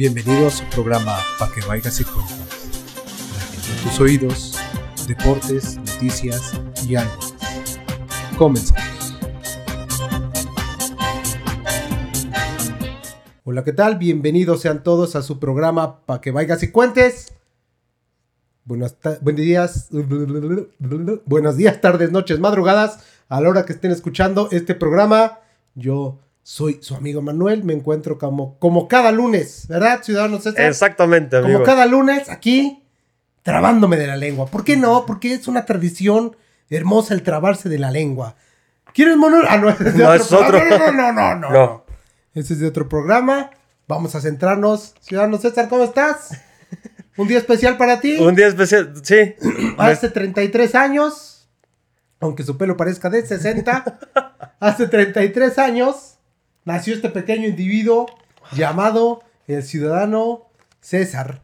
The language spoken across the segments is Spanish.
Bienvenido a su programa Pa' que vayas y cuentas. En tus oídos, deportes, noticias y algo. Comenzamos. Hola, ¿qué tal? Bienvenidos sean todos a su programa Pa' que vayas y cuentes. Buenos días, buenos días, tardes, noches, madrugadas, a la hora que estén escuchando este programa. Yo soy su amigo Manuel, me encuentro como, como cada lunes, ¿verdad, ciudadanos? César? Exactamente, amigo. Como cada lunes aquí, trabándome de la lengua. ¿Por qué no? Porque es una tradición hermosa el trabarse de la lengua. ¿Quieres, Manuel? Ah, no, es de No, otro es otro. programa. No, no, no, no, no. No. Ese es de otro programa. Vamos a centrarnos. Ciudadano César, ¿cómo estás? Un día especial para ti. Un día especial, sí. Hace 33 años, aunque su pelo parezca de 60, hace 33 años nació este pequeño individuo llamado el ciudadano César.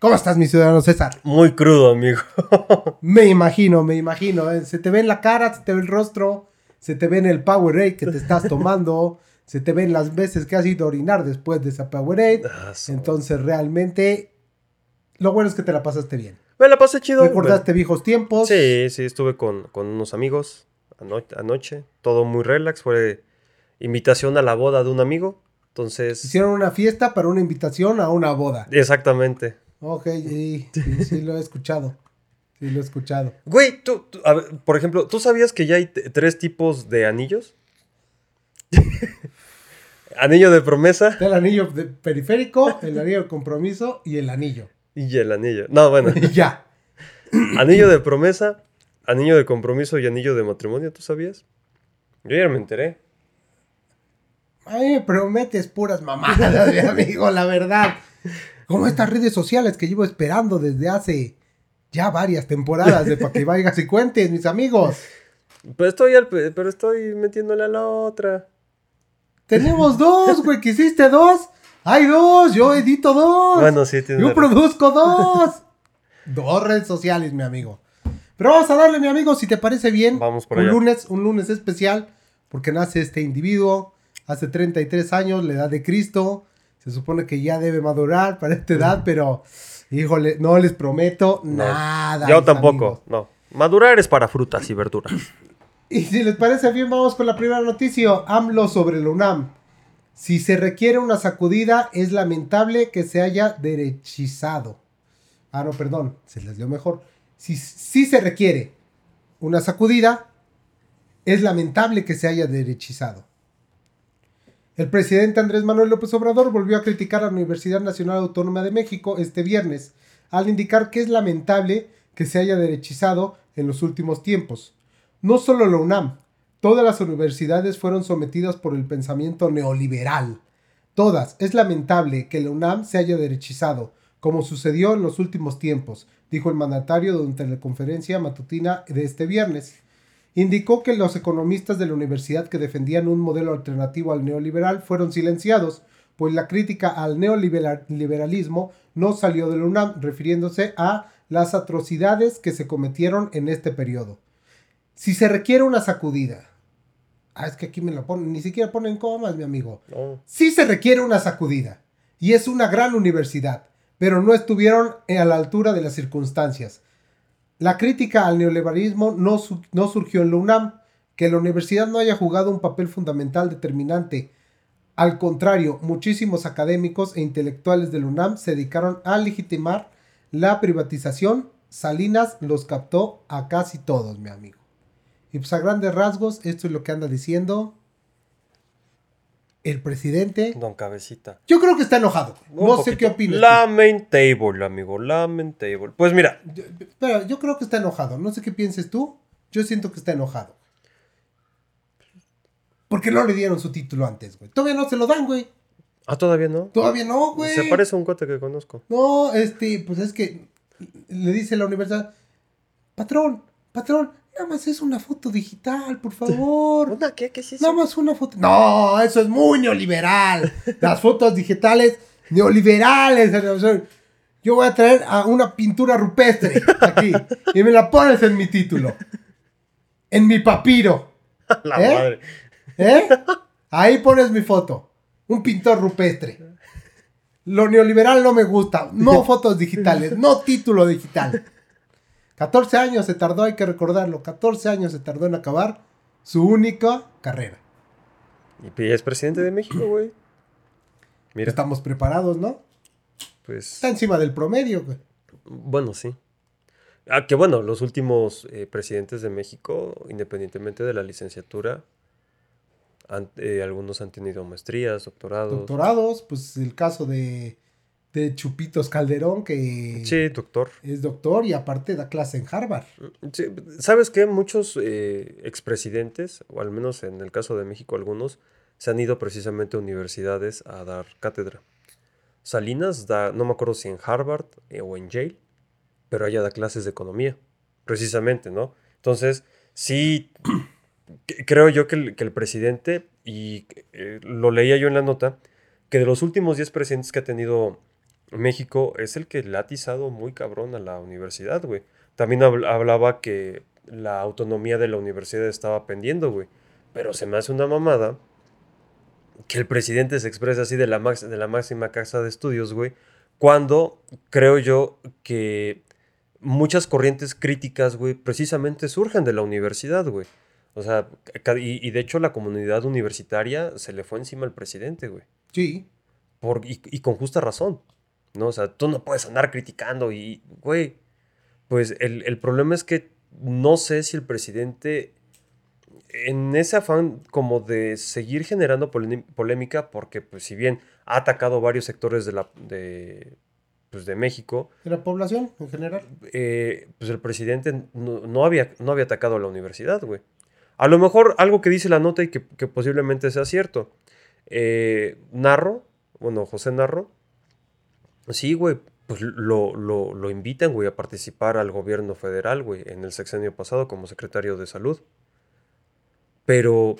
¿Cómo estás, mi ciudadano César? Muy crudo, amigo. Me imagino, me imagino. eh, Se te ve en la cara, se te ve el rostro, se te ve en el Powerade que te estás tomando, se te ven las veces que has ido a orinar después de esa Powerade. Ah, Entonces, realmente, lo bueno es que te la pasaste bien. Me la pasé chido. Recordaste viejos tiempos. Sí, sí, estuve con, con unos amigos ano- anoche. Todo muy relax. Fue invitación a la boda de un amigo. Entonces. Hicieron una fiesta para una invitación a una boda. Exactamente. Ok, sí, sí, sí lo he escuchado. Sí lo he escuchado. Güey, tú, tú- a ver, por ejemplo, ¿tú sabías que ya hay tres tipos de anillos? anillo de promesa el anillo de periférico, el anillo de compromiso y el anillo. y el anillo. No, bueno. Y ya. Anillo de promesa, anillo de compromiso y anillo de matrimonio, ¿tú sabías? Yo ya me enteré. A mí me prometes puras mamadas, mi amigo, la verdad. Como estas redes sociales que llevo esperando desde hace ya varias temporadas de para que vayas y cuentes, mis amigos. Pero estoy, al pe- pero estoy metiéndole a la otra. Tenemos dos, güey, que hiciste dos. Hay dos, yo edito dos. Bueno, sí, Yo razón. produzco dos. dos redes sociales, mi amigo. Pero vamos a darle, mi amigo, si te parece bien. Vamos por un allá. lunes, un lunes especial, porque nace este individuo hace 33 años, la edad de Cristo. Se supone que ya debe madurar para esta edad, pero híjole, no les prometo No. nada. Yo tampoco, amigos. no. Madurar es para frutas y verduras. Y si les parece bien, vamos con la primera noticia. AMLO sobre la UNAM. Si se requiere una sacudida, es lamentable que se haya derechizado. Ah, no, perdón, se les dio mejor. Si, si se requiere una sacudida, es lamentable que se haya derechizado. El presidente Andrés Manuel López Obrador volvió a criticar a la Universidad Nacional Autónoma de México este viernes, al indicar que es lamentable que se haya derechizado en los últimos tiempos. No solo la UNAM, todas las universidades fueron sometidas por el pensamiento neoliberal. Todas. Es lamentable que la UNAM se haya derechizado, como sucedió en los últimos tiempos, dijo el mandatario durante la conferencia matutina de este viernes. Indicó que los economistas de la universidad que defendían un modelo alternativo al neoliberal fueron silenciados, pues la crítica al neoliberalismo no salió de la UNAM, refiriéndose a las atrocidades que se cometieron en este periodo. Si se requiere una sacudida. Ah, es que aquí me lo ponen, ni siquiera ponen comas, mi amigo. No. Sí se requiere una sacudida. Y es una gran universidad, pero no estuvieron a la altura de las circunstancias. La crítica al neoliberalismo no, no surgió en la UNAM, que la universidad no haya jugado un papel fundamental determinante. Al contrario, muchísimos académicos e intelectuales de la UNAM se dedicaron a legitimar la privatización. Salinas los captó a casi todos, mi amigo. Y pues a grandes rasgos, esto es lo que anda diciendo el presidente. Don Cabecita. Yo creo que está enojado. Un No sé qué opinas. Lamentable, amigo. Lamentable. Pues mira, Yo- Espera, yo creo que está enojado. No sé qué pienses tú. Yo siento que está enojado. Porque no le dieron su título antes, güey. Todavía no se lo dan, güey. ah, todavía no. Todavía no, güey. Se parece a un cuate que conozco. No, este, pues es que le dice la universidad, patrón, patrón, nada más es una foto digital, por favor. ¿Una qué? ¿Qué es eso? Nada más una foto. No, eso es muy neoliberal. Las fotos digitales neoliberales. Yo voy a traer a una pintura rupestre aquí y me la pones en mi título. En mi papiro. La ¿Eh? madre. ¿Eh? Ahí pones mi foto. Un pintor rupestre. Lo neoliberal no me gusta. No fotos digitales, no título digital. 14 años se tardó, hay que recordarlo. 14 años se tardó en acabar su única carrera. Y es presidente de México, güey. Mira. Estamos preparados, ¿no? Pues. Está encima del promedio, güey. Bueno, sí. Ah, que bueno, los últimos eh, presidentes de México, independientemente de la licenciatura, eh, algunos han tenido maestrías, doctorados. Doctorados, pues el caso de, de Chupitos Calderón, que... Sí, doctor. Es doctor y aparte da clase en Harvard. Mm, ¿Sabes qué? Muchos eh, expresidentes, o al menos en el caso de México algunos, se han ido precisamente a universidades a dar cátedra. Salinas da, no me acuerdo si en Harvard eh, o en Yale, pero ella da clases de economía, precisamente, ¿no? Entonces, sí, creo yo que el, presidente, y eh, lo leía yo en la nota, que de los últimos 10 presidentes que ha tenido México es el que le ha atizado muy cabrón a la universidad, güey. También hablaba que la autonomía de la universidad estaba pendiendo, güey. Pero se me hace una mamada que el presidente se expresa así de la, de la máxima casa de estudios, güey, cuando creo yo que muchas corrientes críticas, güey, precisamente surgen de la universidad, güey. O sea, y, de hecho la comunidad universitaria se le fue encima al presidente, güey. Sí. Por, y, y, con justa razón, ¿no? O sea, tú no puedes andar criticando y, güey, pues el, el problema es que no sé si el presidente en ese afán como de seguir generando polémica, porque pues si bien ha atacado varios sectores de, la, de, pues, de México. ¿De la población en general? Eh, pues el presidente no, había, no había atacado a la universidad, güey. A lo mejor algo que dice la nota y que, posiblemente sea cierto. Eh, Narro, bueno, José Narro, sí, güey, pues lo, lo, lo invitan, güey, a participar al gobierno federal, güey, en el sexenio pasado como secretario de salud. Pero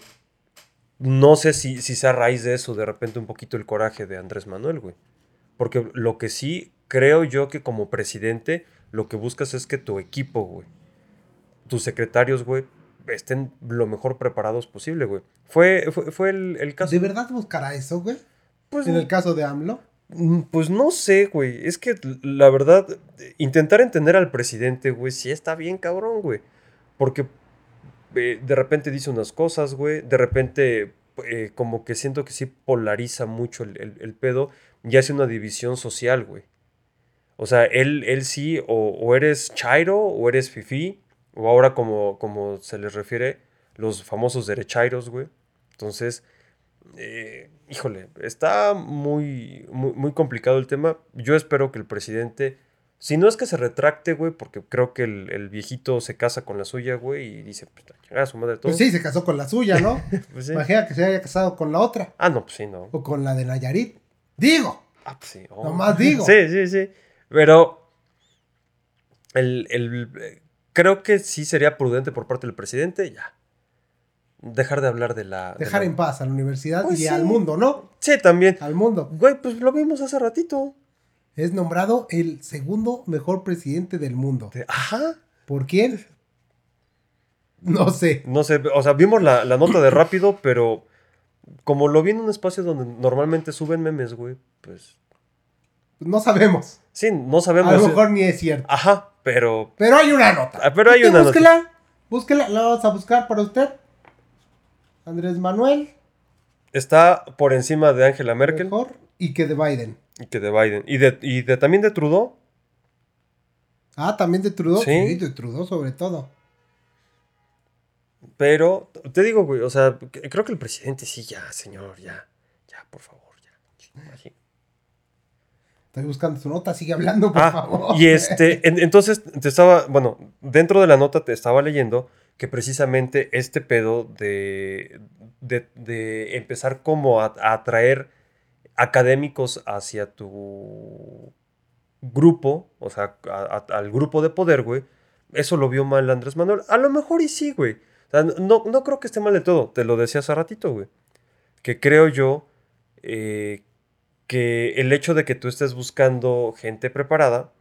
no sé si, si sea a raíz de eso de repente un poquito el coraje de Andrés Manuel, güey. Porque lo que sí creo yo que como presidente lo que buscas es que tu equipo, güey, tus secretarios, güey, estén lo mejor preparados posible, güey. Fue, fue, el, caso. ¿De verdad buscará eso, güey? Pues, en el caso de AMLO. Mm, pues no sé, güey. Es que la verdad, intentar entender al presidente, güey, sí está bien cabrón, güey. Porque eh, de repente dice unas cosas, güey. De repente, eh, como que siento que sí polariza mucho el, pedo y hace una división social, güey. O sea, él, él sí, o, eres chairo, o eres fifi, o ahora como, como se les refiere, los famosos derechairos, güey. Entonces, eh, híjole, está muy, muy, muy complicado el tema. Yo espero que el presidente si no es que se retracte, güey, porque creo que el, viejito se casa con la suya, güey, y dice, pues a su madre todo. Pues sí, se casó con la suya, ¿no? pues Imagina que se haya casado con la otra. Ah, no, pues sí, no. O con la de Nayarit. Digo. Ah, pues sí. Oh. Nomás digo. Sí, sí, sí. Pero el, el, creo que sí sería prudente por parte del presidente, ya. Dejar de hablar de la... Dejar en paz a la universidad pues y al mundo, ¿no? Sí, también. Al mundo. Güey, pues lo vimos hace ratito es nombrado el segundo mejor presidente del mundo. Ajá. ¿Por quién? No sé. No sé, o sea, vimos la, nota de rápido, pero como lo vi en un espacio donde normalmente suben memes, güey, pues... No sabemos. Sí, no sabemos. A lo mejor ni es cierto. Ajá, pero... Pero hay una nota. Ah, pero hay una búsquela, nota. Búsquela, la vamos a buscar para usted. Andrés Manuel. Está por encima de Angela Merkel. Mejor y que de Biden. Y que de Biden. ¿Y de, y de también de Trudeau? Ah, también de Trudeau. Sí, de Trudeau sobre todo. Pero, te digo, güey, o sea, creo que el presidente sí, ya, señor, ya, ya, por favor, ya. Estoy buscando su nota, sigue hablando, por ah, favor. Y este, entonces te estaba, bueno, dentro de la nota te estaba leyendo que precisamente este pedo de, de, empezar como a atraer académicos hacia tu grupo, o sea, al grupo de poder, güey, eso lo vio mal Andrés Manuel. A lo mejor y sí, güey. no, no creo que esté mal de todo. Te lo decía hace ratito, güey. Que creo yo eh, que el hecho de que tú estés buscando gente preparada,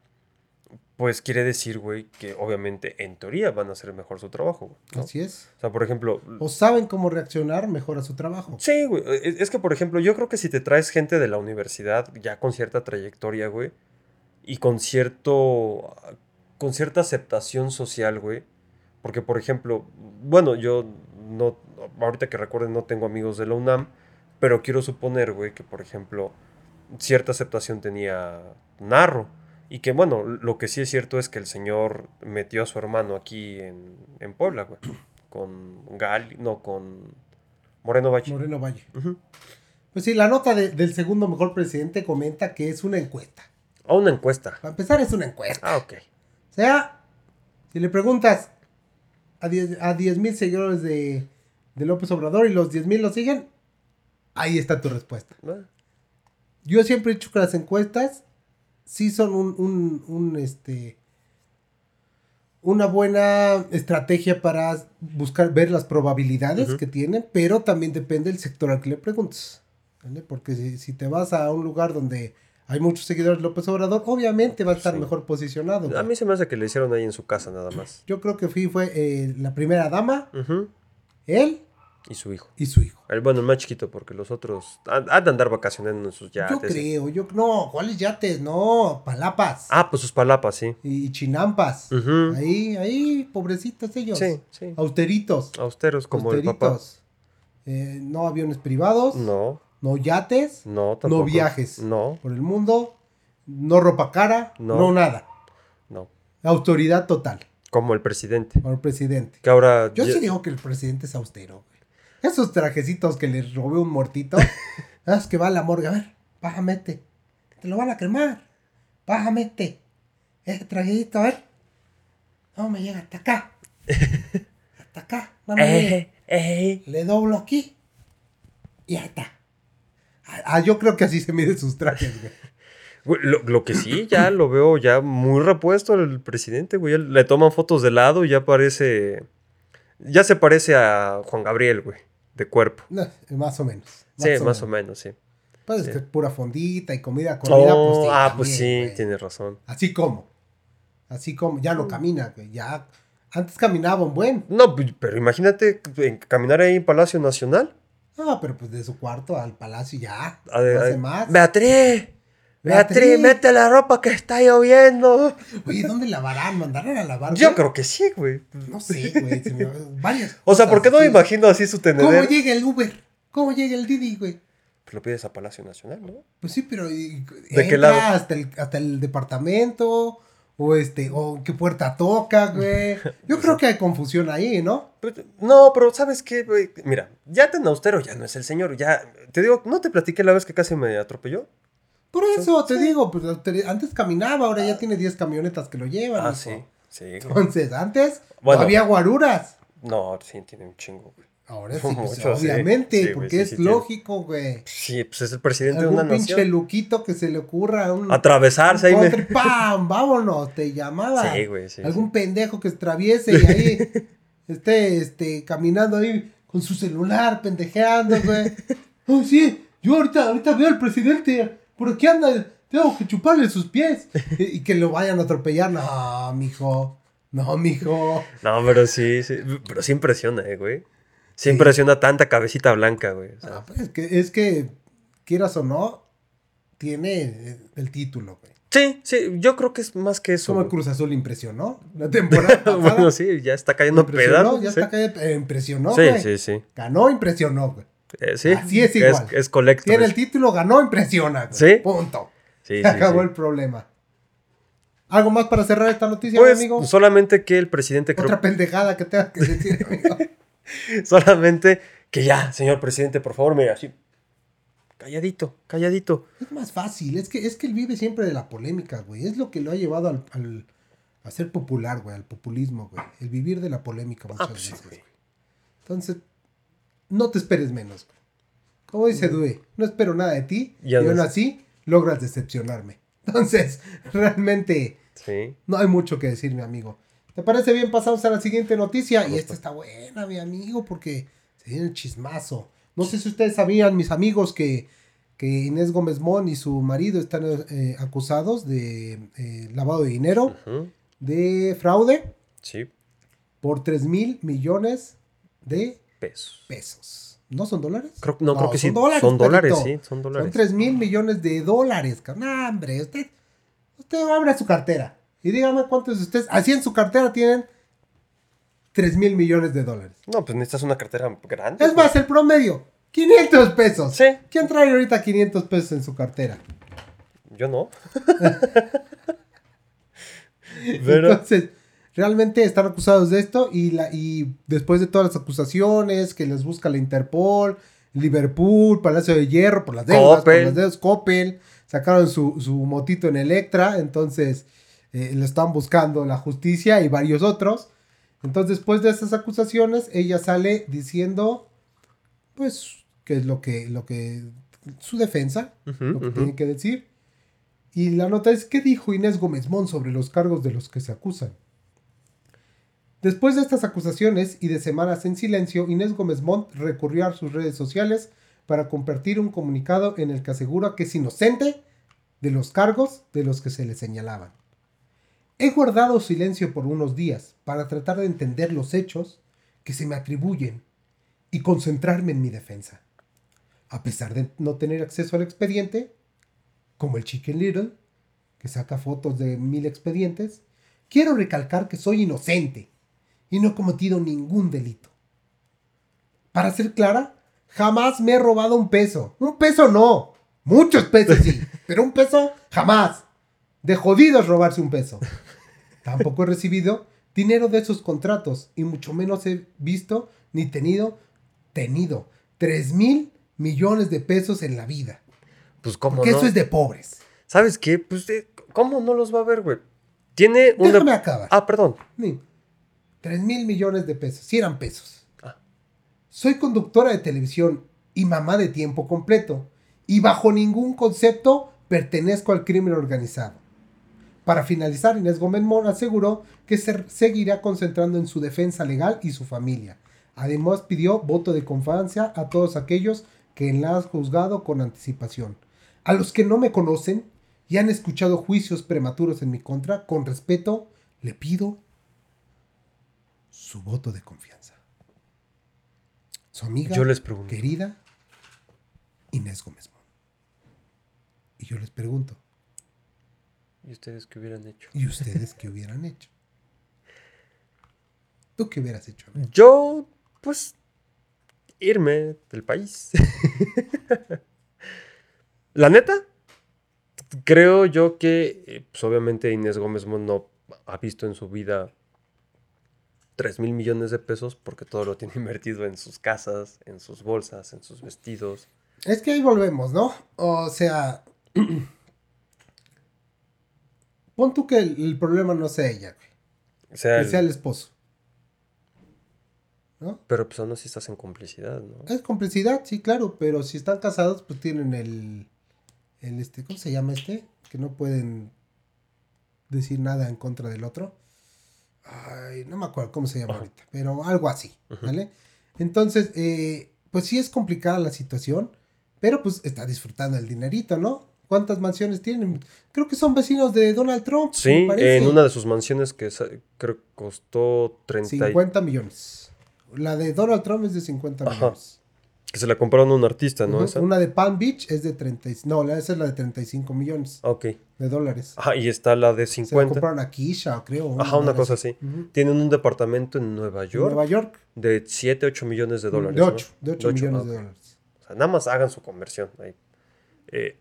pues quiere decir, güey, que obviamente en teoría van a hacer mejor su trabajo, güey. ¿no? Así es. O sea, por ejemplo, O saben cómo reaccionar mejor a su trabajo. Sí, güey. Es es que, por ejemplo, yo creo que si te traes gente de la universidad ya con cierta trayectoria, güey, y con cierto. con cierta aceptación social, güey. Porque, por ejemplo, bueno, yo no. ahorita que recuerden, no tengo amigos de la UNAM, pero quiero suponer, güey, que, por ejemplo, cierta aceptación tenía Narro. Y que, bueno, lo que sí es cierto es que el señor metió a su hermano aquí en, en Puebla, güey. Con Gal, no, con Moreno Valle. Moreno Valle. Pues sí, la nota de- del segundo mejor presidente comenta que es una encuesta. A una encuesta. Para empezar, es una encuesta. Ah, ok. O sea, si le preguntas a 10 a 10 mil seguidores de, de López Obrador y los 10 mil lo siguen, ahí está tu respuesta. Ah, Yo siempre he dicho que las encuestas sí son un, un, un, este, una buena estrategia para buscar, ver las probabilidades que tienen, pero también depende del sector al que le preguntes. ¿vale? Porque si, si te vas a un lugar donde hay muchos seguidores de López Obrador, obviamente va a estar Sí. mejor posicionado. A mí se me hace que le hicieron ahí en su casa nada más. Yo creo que fui, fue eh, la primera dama, él Y su hijo. y su hijo. El, bueno, el más chiquito, porque los otros han, han de andar vacacionando en sus yates. yo creo, yo no, ¿cuáles yates? No, palapas. Ah, pues sus palapas, sí. y chinampas. Ahí, ahí, pobrecitos ellos. Sí, sí. Austeritos. Austeros como el papá. Eh, no aviones privados, no, No, yates, no, tampoco. viajes. No, por el mundo, no ropa cara, no, No. nada. no. Autoridad total Como el presidente. por el presidente. Que ahora. Yo ya- sí digo que el presidente es austero. Esos trajecitos que le robé un muertito. ah, es que va a la morgue. A ver, bájamete. Te lo van a cremar. Bájamete. Ese trajecito, a ver. No me llega hasta acá. Hasta acá. No me. Eh, eh. Le doblo aquí. Y ahí está. Ah, ah, yo creo que así se miden sus trajes, güey. Lo, lo que sí, ya lo veo ya muy repuesto el presidente, güey. Ya Le toman fotos de lado y ya parece. Ya se parece a Juan Gabriel, güey. De cuerpo. No, más o menos. Sí, más o menos, sí. Pues es sí. pura fondita y comida, comida, Oh, pues sí. ah, pues también, sí, güey. tienes razón. Así como. Así como. Ya Mm. no camina, güey. Ya. Antes caminaba un buen. No, pues, pero imagínate caminar ahí en Palacio Nacional. No, pero pues de su cuarto al palacio ya. A no a hace ver, más. Beatriz, Beatriz, mete la ropa que está lloviendo. Oye, ¿dónde lavarán? ¿Mandarán a lavar? Yo güey? creo que sí, güey. No sé, güey. se me- Varias O sea, ¿por qué no me imagino así su ¿Cómo tenedor? llega el Uber? ¿Cómo llega el Didi, güey? Pues lo pides a Palacio Nacional, ¿no? Pues sí, pero ¿De qué lado? Hasta el, hasta el departamento. O este, o qué puerta toca, güey. Yo creo que hay confusión ahí, ¿no? No, pero ¿sabes qué, güey? Mira, ya tan austero ya no es el señor. Ya, te digo, ¿no te platiqué la vez que casi me atropelló? Por eso te digo, pues te- antes caminaba, ahora ya tiene 10 camionetas que lo llevan. Ah, hijo. sí. Sí. Entonces, antes Bueno. no había guaruras. No, sí, tiene un chingo, güey. Ahora sí, pues, Mucho, obviamente, Sí, porque sí, es lógico, güey. Sí, pues es el presidente de una Algún pinche nación. luquito que se le ocurra un Atravesarse ahí. un me- contra y ¡pam! Vámonos, te llamaba. Sí, güey, sí. Algún pendejo que se traviese y ahí esté este, caminando ahí con su celular, pendejeando, güey. Oh, sí, yo ahorita, ahorita veo al presidente, por aquí anda, tengo que chuparle sus pies. Y, que lo vayan a atropellar. No, mijo. No, mijo. No, pero sí, sí. Pero sí impresiona, eh, güey. Sí, impresiona tanta cabecita blanca, güey. o sea, Ah, pues, es, que, es que, quieras o no, tiene eh, el título, güey. Sí, sí, yo creo que es más que eso. Como el. Cruz Azul impresionó la temporada bueno, sí, ya está cayendo impresionó, ya sí. está cayendo, eh, impresionó, sí, güey. sí, sí. Ganó, impresionó, güey. Eh, sí. Así es igual. Es, es. Tiene el título, ganó, impresiona, güey. ¿Sí? Punto. Sí, Se sí, acabó sí. el problema. ¿Algo más para cerrar esta noticia, Pues mi amigo? solamente que el presidente creo Otra pendejada que tengas que decir, amigo. solamente que ya, señor presidente, por favor, mira, así calladito, calladito. Es más fácil, es que, es que él vive siempre de la polémica, güey. Es lo que lo ha llevado al, al- a ser popular, güey, al populismo, güey. El vivir de la polémica muchas Ah, pues veces. güey. Entonces, no te esperes menos. Como dice Due, no espero nada de ti y no aún así logras decepcionarme. Entonces, realmente Sí. no hay mucho que decir, mi amigo. ¿Te parece bien? Pasamos a la siguiente noticia. Y esta está buena, mi amigo, porque se viene el chismazo. No sé si ustedes sabían, mis amigos, que que Inés Gómez Mon y su marido están eh, acusados de eh, lavado de dinero, de fraude, Sí, por 3 mil millones de pesos. pesos. ¿No son dólares? Creo, no, creo que sí. son dólares. son dólares, sí, son dólares. Son 3 mil millones de dólares, cabrón. No, hombre, usted, usted abre su cartera y dígame cuántos de ustedes, así en su cartera tienen 3 mil millones de dólares. No, pues necesitas una cartera grande. Es más, el promedio, 500 pesos. Sí. ¿Quién trae ahorita 500 pesos en su cartera? Yo no. Pero, Entonces, realmente están acusados de esto y, la, y después de todas las acusaciones que les busca la Interpol, Liverpool, Palacio de Hierro, por las deudas, por las deudas, Coppel, sacaron su, su motito en Electra, entonces eh, lo están buscando la justicia y varios otros. Entonces, después de estas acusaciones, ella sale diciendo, pues, que es lo que, lo que, su defensa, lo que tiene que decir. Y la nota es, ¿qué dijo Inés Gómez Mon sobre los cargos de los que se acusan? Después de estas acusaciones y de semanas en silencio, Inés Gómez Montt recurrió a sus redes sociales para compartir un comunicado en el que asegura que es inocente de los cargos de los que se le señalaban. He guardado silencio por unos días para tratar de entender los hechos que se me atribuyen y concentrarme en mi defensa. A pesar de no tener acceso al expediente, como el Chicken Little, que saca fotos de mil expedientes, quiero recalcar que soy inocente y no he cometido ningún delito. Para ser clara, jamás me he robado un peso. Un peso no. Muchos pesos sí, pero un peso jamás. De jodido es robarse un peso. Tampoco he recibido dinero de esos contratos y mucho menos he visto ni tenido, tenido 3 mil millones de pesos en la vida. Pues, ¿cómo Porque no? eso es de pobres. ¿Sabes qué? Pues, eh, ¿cómo no los va a ver, güey? Tiene un... Déjame acabar. Ah, perdón. Ni 3 mil millones de pesos. Si eran pesos. Ah. Soy conductora de televisión y mamá de tiempo completo. Y bajo ningún concepto pertenezco al crimen organizado. Para finalizar, Inés Gómez Mora aseguró que se seguirá concentrando en su defensa legal y su familia. Además pidió voto de confianza a todos aquellos que la han juzgado con anticipación. A los que no me conocen y han escuchado juicios prematuros en mi contra, con respeto, le pido su voto de confianza. Su amiga, Yo les pregunto. querida Inés Gómez Mont. Y yo les pregunto, ¿Y ustedes qué hubieran hecho? ¿y ustedes qué hubieran hecho? ¿Tú qué hubieras hecho? amigo? Yo, pues, irme del país. La neta, creo yo que, eh, pues obviamente Inés Gómez Mont no ha visto en su vida 3 mil millones de pesos porque todo lo tiene invertido en sus casas, en sus bolsas, en sus vestidos. Es que ahí volvemos, ¿no? O sea, pon tú que el, el problema no sea ella, güey, sea, que sea el esposo. ¿No? pero pues aún así estás en complicidad, ¿no? Es complicidad, sí, claro, pero si están casados, pues tienen el, el este, ¿cómo se llama este? Que no pueden decir nada en contra del otro. Ay, no me acuerdo cómo se llama Ajá. ahorita, pero algo así. ¿vale? Entonces, eh, pues sí es complicada la situación, pero pues está disfrutando el dinerito, ¿no? ¿Cuántas mansiones tienen? Creo que son vecinos de Donald Trump. Sí, en una de sus mansiones que creo que costó 30 y- 50 millones. La de Donald Trump es de 50 Ajá. millones. Que se la compraron a un artista, ¿no? Ujú, Esa? Una de Palm Beach es de 30. y- No, esa es la de 35 millones Ah, Ok. de dólares. Ajá, y está la de Se la 50. compraron a Kisha, creo. Ajá, una cosa así. Tienen un departamento en Nueva York Nueva York. de 7, 8 millones de dólares. de ¿no? 8, de 8 millones ah, de dólares. O sea, nada más hagan su conversión ahí. Eh,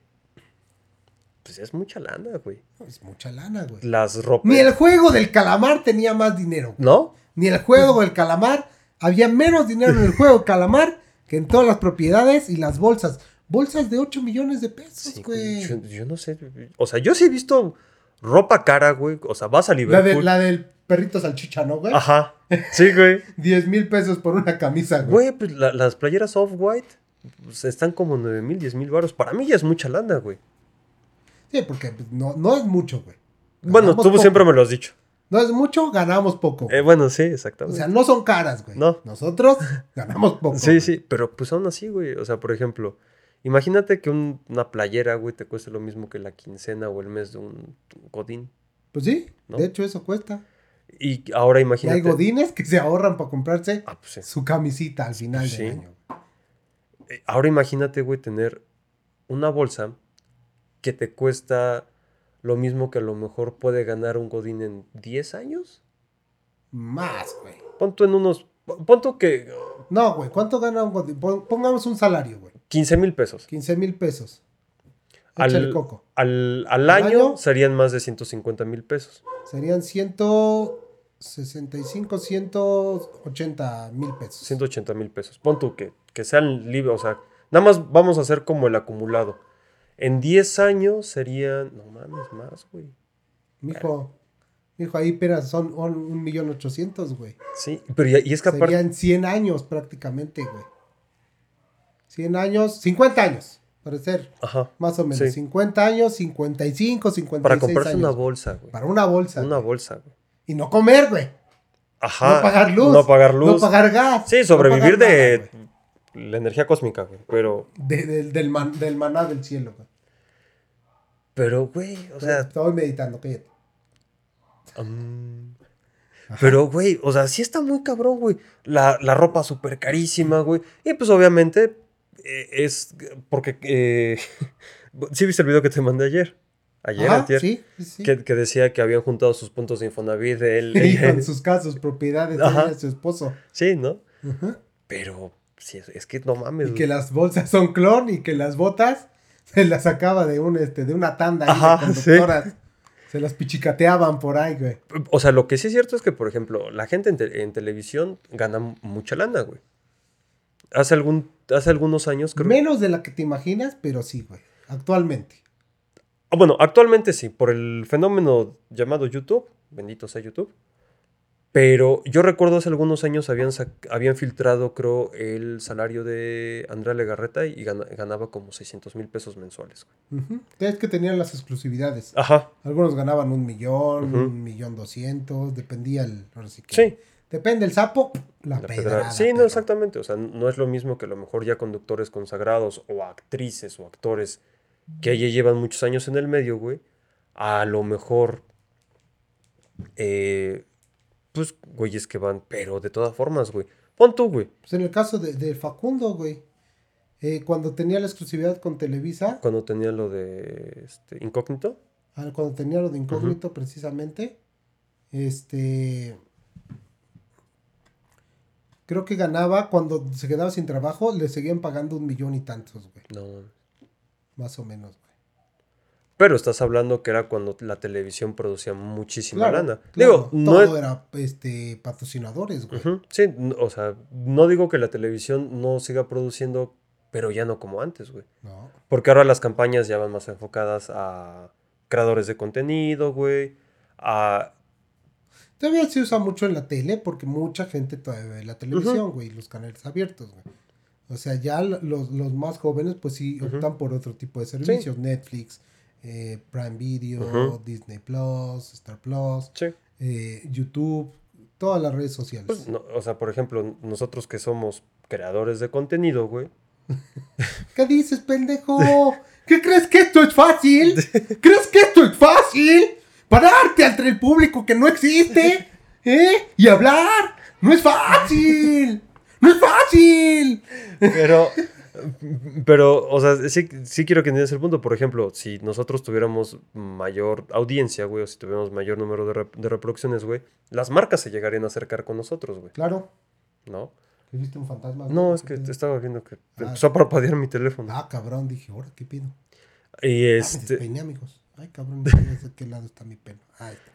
pues es mucha lana, güey. Es mucha lana, güey. Las ropas. Ni el juego del calamar tenía más dinero. güey. ¿No? Ni el juego del calamar. Había menos dinero en el juego calamar que en todas las propiedades y las bolsas. Bolsas de 8 millones de pesos, Sí, güey. Yo, yo no sé. O sea, yo sí he visto ropa cara, güey. O sea, vas a La, Liverpool. de- la del perrito salchicha, ¿no, güey? Ajá. Sí, güey. 10 mil pesos por una camisa, güey. Güey, pues la- las playeras off-white pues, están como 9 mil, 10 mil baros. Para mí ya es mucha lana, güey. Sí, porque pues, no, no es mucho, güey. Bueno, Ganamos tú poco. siempre me lo has dicho. No es mucho, ganamos poco. Eh, bueno, sí, o exactamente. sea, no son caras, güey. No. Nosotros ganamos poco. sí, güey. sí, pero pues aún así, güey. O sea, por ejemplo, Imagínate que un- una playera, güey, te cueste lo mismo que la quincena o el mes de un godín. Pues sí, ¿No? de hecho eso cuesta. Y ahora Y hay imagínate... godines que se ahorran para comprarse Ah, pues sí. su camisita al final Sí. del año. Eh, Ahora imagínate, güey, tener una bolsa que te cuesta lo mismo que a lo mejor puede ganar un godín en 10 años. Más, güey. Pon tú en unos... Pon tú que No, güey, ¿cuánto gana un godín? Pon- Pongamos un salario, güey. 15 mil pesos. 15 mil pesos. Al- coco. Al, al ¿Al año, año? serían más de 150 mil pesos. Serían 165, 180 mil pesos. 180 mil pesos. Pon tú que, que sean libres, o sea, nada más vamos a hacer como el acumulado. En 10 años serían, no mames, más, güey. Mijo, mijo, ahí apenas son un, millón ochocientos, güey. Sí, pero ya- y es que aparte, Serían 100 años prácticamente, güey. 100 años, 50 años, para ser ajá, más o menos. Sí. 50 años, 55, 56 para comprarse años. una bolsa, güey. Para una bolsa. Una güey. bolsa, güey. Y no comer, güey. Ajá. No pagar luz. No pagar luz. No pagar gas. Sí, no sobrevivir pagar de nada. La energía cósmica, güey. Pero, De- del, del, man- del maná del cielo, güey. pero, güey, o sea, Estoy meditando, cállate. Pero, güey, o sea, sí está muy cabrón, güey. La, la ropa súper carísima, güey. Y pues obviamente eh, es porque... eh, sí viste el video que te mandé ayer. Ayer, Ajá, antier, sí, sí. Que, que decía que habían juntado sus puntos de Infonavit de él. Y con sus casas, propiedades, y su esposo. Sí, ¿no? Ajá. Pero, sí, es, que no mames. Y que las bolsas son clon y que las botas se las sacaba de un este de una tanda Ajá, de conductoras. Se las pichicateaban por ahí, güey. O sea, lo que sí es cierto es que, por ejemplo, la gente en, te- en televisión gana mucha lana, güey. Hace, algún, hace algunos años, creo Menos de la que te imaginas, pero sí, güey. Actualmente. Ah, Bueno, actualmente sí, por el fenómeno llamado YouTube, bendito sea YouTube. Pero yo recuerdo hace algunos años habían, habían filtrado, creo, el salario de Andrea Legarreta y gana- ganaba como 600 mil pesos mensuales. Ujú. Es que tenían las exclusividades. Ajá, Algunos ganaban un millón, un millón doscientos, dependía el. Ahora sí que. sí. Depende el sapo, la, la pedrada. Sí, no, exactamente. O sea, no es lo mismo que a lo mejor ya conductores consagrados o actrices o actores que ya llevan muchos años en el medio, güey. A lo mejor, eh, pues, güeyes que van, pero de todas formas, güey. Pon tú, güey. Pues en el caso de, de Facundo, güey. eh, cuando tenía la exclusividad con Televisa, Cuando tenía lo de este, incógnito. ah, cuando tenía lo de incógnito precisamente, este. Creo que ganaba, cuando se quedaba sin trabajo, le seguían pagando un millón y tantos, güey. No. Más o menos, güey. Pero estás hablando que era cuando la televisión producía muchísima Claro, lana. claro, Digo, no todo es. era este, patrocinadores, güey. Sí, o sea, no digo que la televisión no siga produciendo, pero ya no como antes, güey. No. Porque ahora las campañas ya van más enfocadas a creadores de contenido, güey. A. Todavía se usa mucho en la tele porque mucha gente todavía ve la televisión, güey, los canales abiertos, güey. O sea, ya los, los más jóvenes, pues sí, optan por otro tipo de servicios. Netflix, eh, Prime Video. Disney Plus, Star Plus, Sí. eh, YouTube, todas las redes sociales. Pues, no, o sea, por ejemplo, nosotros que somos creadores de contenido, güey. ¿Qué dices, pendejo? ¿Qué crees que esto es fácil? ¿Crees que esto es fácil? Pararte ante el público que no existe, ¿eh? Y hablar. No es fácil. No es fácil. Pero, pero, o sea, sí, sí quiero que entiendas el punto. Por ejemplo, si nosotros tuviéramos mayor audiencia, güey, o si tuviéramos mayor número de, rep- de reproducciones, güey, las marcas se llegarían a acercar con nosotros, güey, Claro. ¿no? ¿Que ¿Viste un fantasma? No, es que te estaba viendo que Ah. empezó a parpadear mi teléfono. Ah, cabrón, dije, ahora, ¿qué pido? Y Ah, me este, amigos. Ay, cabrón, de qué lado está mi pelo. Ahí está.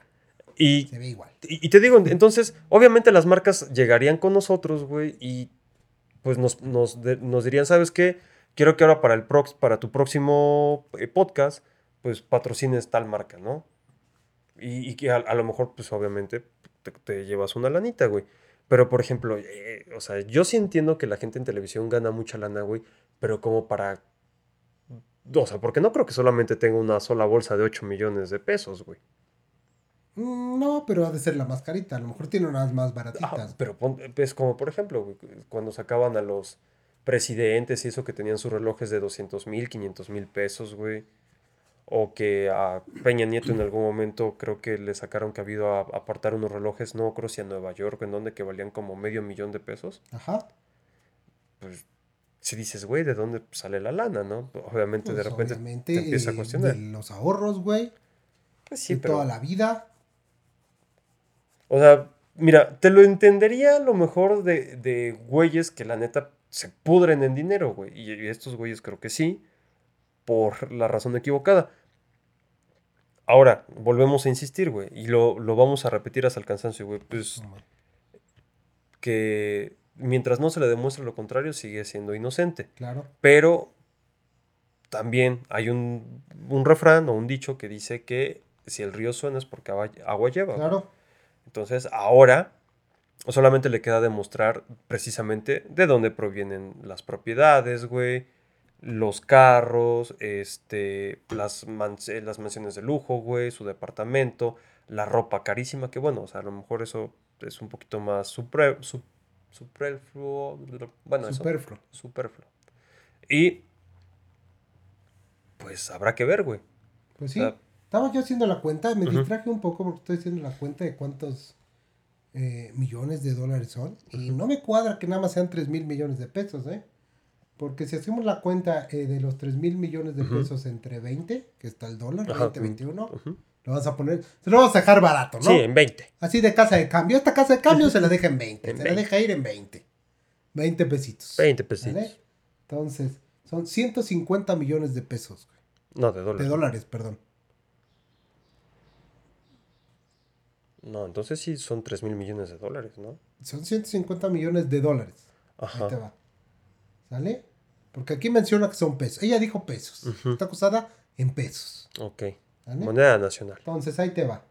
y, Se ve igual. y y te digo, entonces, obviamente las marcas llegarían con nosotros, güey, y pues nos, nos, nos dirían, ¿sabes qué? Quiero que ahora para, el prox, para tu próximo eh, podcast, pues patrocines tal marca, ¿no? Y, y que a, a lo mejor, pues obviamente, te, te llevas una lanita, güey. Pero, por ejemplo, eh, o sea, yo sí entiendo que la gente en televisión gana mucha lana, güey, pero como para... O sea, porque no creo que solamente tenga una sola bolsa de 8 millones de pesos, güey. Mm, No, pero ha de ser la más carita. A lo mejor tiene unas más baratitas. Ajá, pero es como, por ejemplo, cuando sacaban a los presidentes y eso que tenían sus relojes de 200 mil, 500 mil pesos, güey. O que a Peña Nieto en algún momento creo que le sacaron que ha habido a apartar unos relojes, no creo si a Nueva York, en donde que valían como medio millón de pesos. Ajá. Pues si dices, güey, ¿de dónde sale la lana, no? Obviamente de Pues, repente obviamente, te empieza a eh, cuestionar. de los ahorros, güey. Pues sí, de pero... toda la vida. O sea, mira, te lo entendería a lo mejor de, de güeyes que la neta se pudren en dinero, güey. Y, y estos güeyes creo que sí, por la razón equivocada. Ahora, volvemos a insistir, güey. Y lo, lo vamos a repetir hasta el cansancio, güey. Pues que mientras no se le demuestre lo contrario, sigue siendo inocente. Claro. Pero también hay un, un refrán o un dicho que dice que si el río suena es porque agua, lleva. güey. Entonces, ahora solamente le queda demostrar precisamente de dónde provienen las propiedades, güey, los carros, este, las, mans- eh, las mansiones de lujo, güey, su departamento, la ropa carísima, que bueno, o sea, a lo mejor eso es un poquito más supre, su- superfluo, bueno, eso, Superfluo. superfluo. Y, pues habrá que ver, güey. Pues sí. O sea, Estaba yo haciendo la cuenta, me distraje un poco porque estoy haciendo la cuenta de cuántos eh, millones de dólares son. Y no me cuadra que nada más sean 3 mil millones de pesos, ¿eh? Porque si hacemos la cuenta eh, de los 3 mil millones de pesos entre 20, que está el dólar, Ajá. 20, 21, ujú. lo vas a poner, se lo vamos a dejar barato, ¿no? Sí, en 20. Así de casa de cambio. Esta casa de cambio se la deja en 20. En se la 20. deja ir en 20. 20 pesitos. 20 pesitos. ¿vale? Entonces, son 150 millones de pesos. No, de dólares. De dólares, perdón. No, entonces sí son 3 mil millones de dólares, ¿no? Son 150 millones de dólares. Ajá. Ahí te va. ¿Sale? Porque aquí menciona que son pesos. Ella dijo pesos. Está acusada en pesos. Ok. ¿Sale? Moneda nacional. Entonces, ahí te va.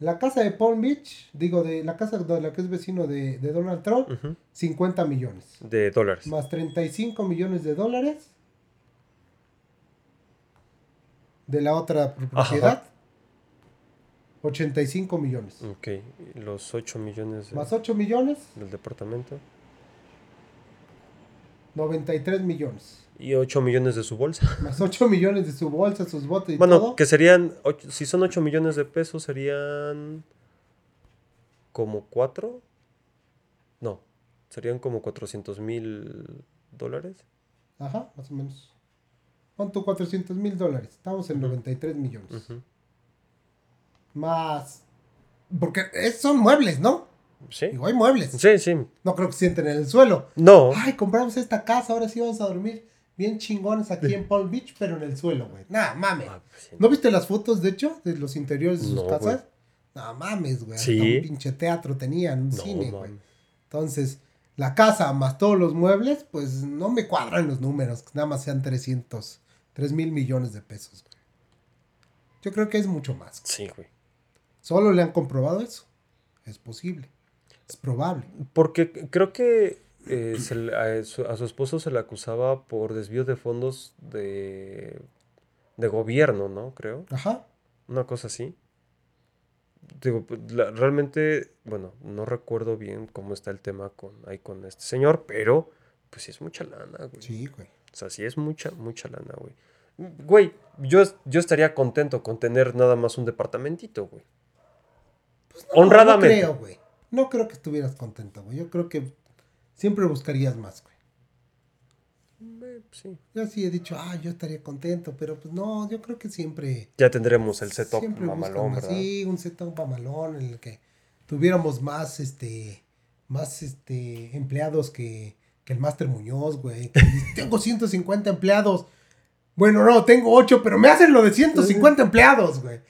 La casa de Palm Beach, digo, de la casa de la que es vecino de, de Donald Trump, Ujú. 50 millones. De dólares. Más 35 millones de dólares. De la otra propiedad. 85 millones. Ok. Los 8 millones de- Más 8 millones, del departamento. 93 millones. Y 8 millones de su bolsa. Más 8 millones de su bolsa, sus botes y Bueno, todo. que serían. si son 8 millones de pesos, serían. ¿Como 4? No. Serían como 400 mil dólares. Ajá, más o menos. Tu 400 mil dólares. Estamos en Ujú. 93 millones. Ujú. Más. Porque es- son muebles, ¿no? Sí. Digo, hay muebles. Sí, sí. No creo que se sienten en el suelo. No. Ay, compramos esta casa, ahora sí vamos a dormir bien chingones aquí en Palm Beach, pero en el suelo, güey. Nah, mames. Ah, pues sí. ¿No viste las fotos, de hecho, de los interiores de sus No, casas? No mames, güey. Sí. Hasta un pinche teatro tenían, un No, cine, güey. Entonces, la casa más todos los muebles, pues no me cuadran los números, que nada más sean 300, 3 mil millones de pesos. güey. Yo creo que es mucho más. Sí, güey. Solo le han comprobado eso. Es posible. Es probable. Porque creo que eh, se le- a, su, a su esposo se le acusaba por desvío de fondos de, de gobierno, ¿no? Creo. Ajá. Una cosa así. Digo, pues, la- realmente, bueno, no recuerdo bien cómo está el tema con, ahí con este señor, pero pues sí es mucha lana, güey. Sí, güey. O sea, sí es mucha, mucha lana, güey. Güey, yo, yo estaría contento con tener nada más un departamentito, güey. No, Honradamente. No creo, güey. No creo que estuvieras contento, güey. Yo creo que siempre buscarías más, güey. Eh, sí. Yo sí he dicho, ah, yo estaría contento, pero pues no, yo creo que siempre. Ya tendremos el setup mamalón, más. ¿verdad? Sí, un setup mamalón en el que tuviéramos más, este, más, este, empleados que, que el Master Muñoz, güey. tengo 150 empleados. Bueno, no, tengo 8, pero me hacen lo de 150 empleados, güey.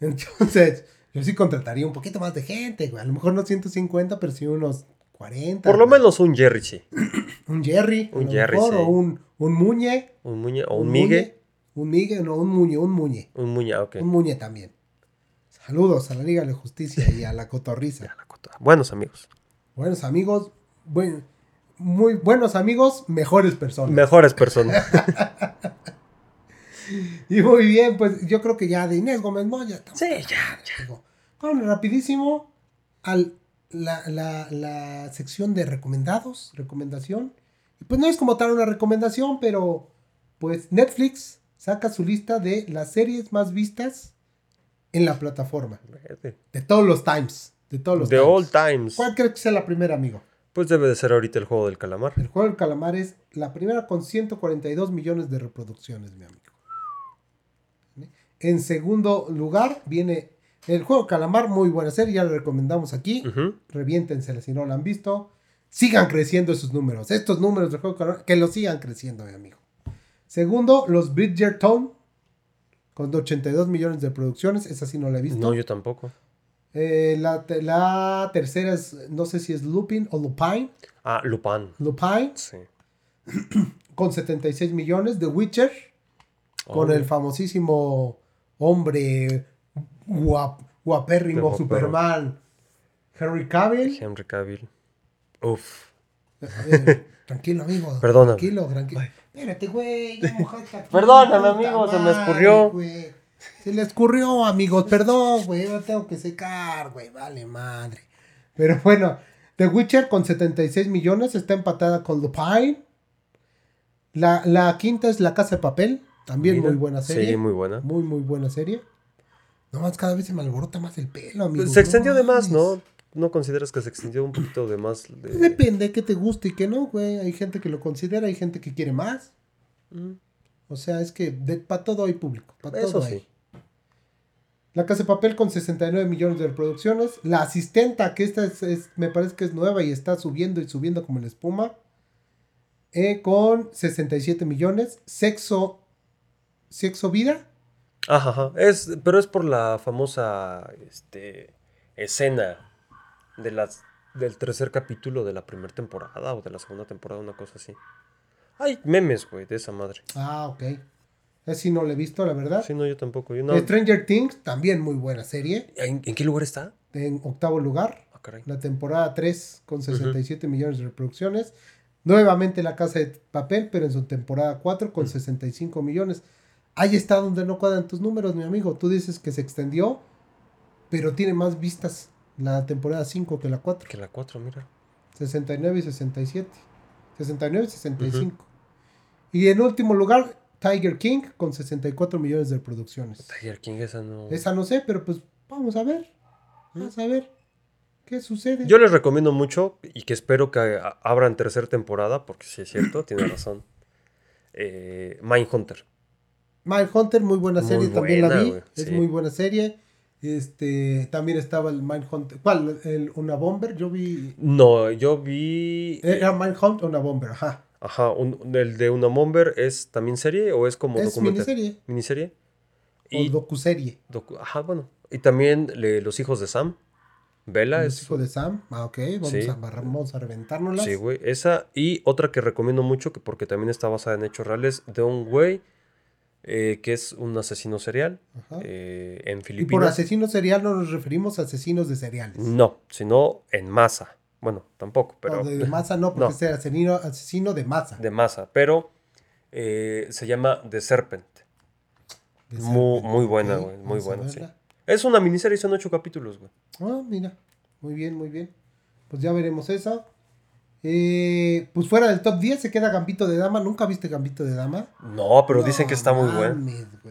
Entonces, yo sí contrataría un poquito más de gente, güey. A lo mejor no 150, pero sí unos 40. Por lo güey. menos un Jerry, sí. Un Jerry, Un Jerry, mejor, sí. o un, un Muñe. Un muñe o un migue. Un Migue, no, un Muñe, un Muñe. Un muñe, ah, ok. Un Muñe también. Saludos a la Liga de Justicia y a la Cotorriza. La. Buenos amigos. Buenos amigos, buen- muy buenos amigos, mejores personas. Mejores personas. y muy bien, pues yo creo que ya de Inés Gómez Moya. estamos- sí, ya, ya. Vámonos rapidísimo a la, la- la sección de recomendados, recomendación. Pues no es como tal una recomendación, pero pues Netflix saca su lista de las series más vistas en la plataforma. De todos los times. De todos los De times. all times. ¿Cuál crees que sea la primera, amigo? Pues debe de ser ahorita el juego del calamar. El juego del calamar es la primera con 142 millones de reproducciones, mi amigo. En segundo lugar viene el juego calamar, muy buena serie, ya lo recomendamos aquí. Ujú. Reviéntensela si no la han visto. Sigan creciendo esos números. Estos números del juego calamar, que los sigan creciendo, mi amigo. Segundo, los Bridgerton, con 82 millones de producciones. Esa sí no la he visto. No, yo tampoco. Eh, la, la tercera es, no sé si es Lupin o Lupine. Ah, Lupin. Lupine, Sí. con 76 millones. The Witcher, con Oh. el famosísimo hombre guap, guapérrimo. Superman, Henry Cavill. Henry Cavill. Uf. Eh, tranquilo, amigo. Perdóname. Tranquilo, tranquilo. Espérate, güey. ya mojaste aquí, Perdóname, amigo, se me escurrió. güey. Se le escurrió, amigos. Perdón, güey. Yo tengo que secar, güey. Vale, madre. Pero bueno, The Witcher con 76 millones está empatada con Lupine. La, la quinta es La Casa de Papel. También Mira. muy buena serie. Sí, muy buena. Muy, muy buena serie. No más, cada vez se me alborota más el pelo, amigo. Se extendió de más. ¿no? ¿No consideras que se extendió un poquito de más? de- Depende que te guste y que no, güey. Hay gente que lo considera, hay gente que quiere más. Mm, O sea, es que para todo hay público. Para Eso todo sí. hay. La Casa de Papel con 69 millones de reproducciones. La Asistenta, que esta es, es- me parece que es nueva y está subiendo y subiendo como la espuma. eh, con 67 millones. Sexo. Sexo Vida. Ajá, ajá. Es, pero es por la famosa este, escena de las, del tercer capítulo de la primera temporada o de la segunda temporada, una cosa así. Hay memes, güey, de esa madre. Ah, ok. Así no la he visto, la verdad. Sí, no, yo tampoco. Yo no- Stranger Things, también muy buena serie. ¿En, en qué lugar está? En octavo lugar. Ah, caray. La temporada 3 con 67 millones de reproducciones. Nuevamente La Casa de Papel, pero en su temporada 4 con 65 millones. Ahí está donde no cuadran tus números, mi amigo. Tú dices que se extendió, pero tiene más vistas la temporada 5 que la 4. Que la 4, mira. 69 y 67. 69 y 65. Y en último lugar, Tiger King con 64 millones de reproducciones. Tiger King, esa no. Esa no sé, pero pues vamos a ver. Vamos a ver qué sucede. Yo les recomiendo mucho y que espero que abran tercera temporada, porque sí es cierto, tiene razón. Eh, Mindhunter. Mindhunter, muy buena Muy serie, también la vi. Es sí. muy buena serie. Este, también estaba el Mindhunter. ¿Cuál? El, una Bomber. Yo vi. No, yo vi. Era Mindhunt o una Bomber, ajá. Ajá, un- el de una Bomber es también serie o es como Es documental? miniserie. Miniserie. O Y docuserie. docu- ajá, bueno. Y también le- Los hijos de Sam. El es. hijo de Sam. Ah, ok. Vamos, Sí. a, vamos a reventárnoslas. Sí, güey. Esa. Y otra que recomiendo mucho, que porque también está basada en hechos reales, de un güey eh, que es un asesino serial eh, en y por Filipinas. asesino serial no nos referimos a asesinos de cereales. No, sino en masa. Bueno, tampoco, pero. No, de masa no, porque No. es el asesino, asesino de masa. De masa. Pero eh, se llama The Serpent. Muy- muy buena, güey, muy buena, sí. Es una miniserie, son ocho capítulos, güey. Ah, mira. Muy bien, muy bien. Pues ya veremos eso. Eh, pues fuera del top 10 se queda Gambito de Dama. ¿Nunca viste Gambito de Dama? No, pero dicen que está muy bueno.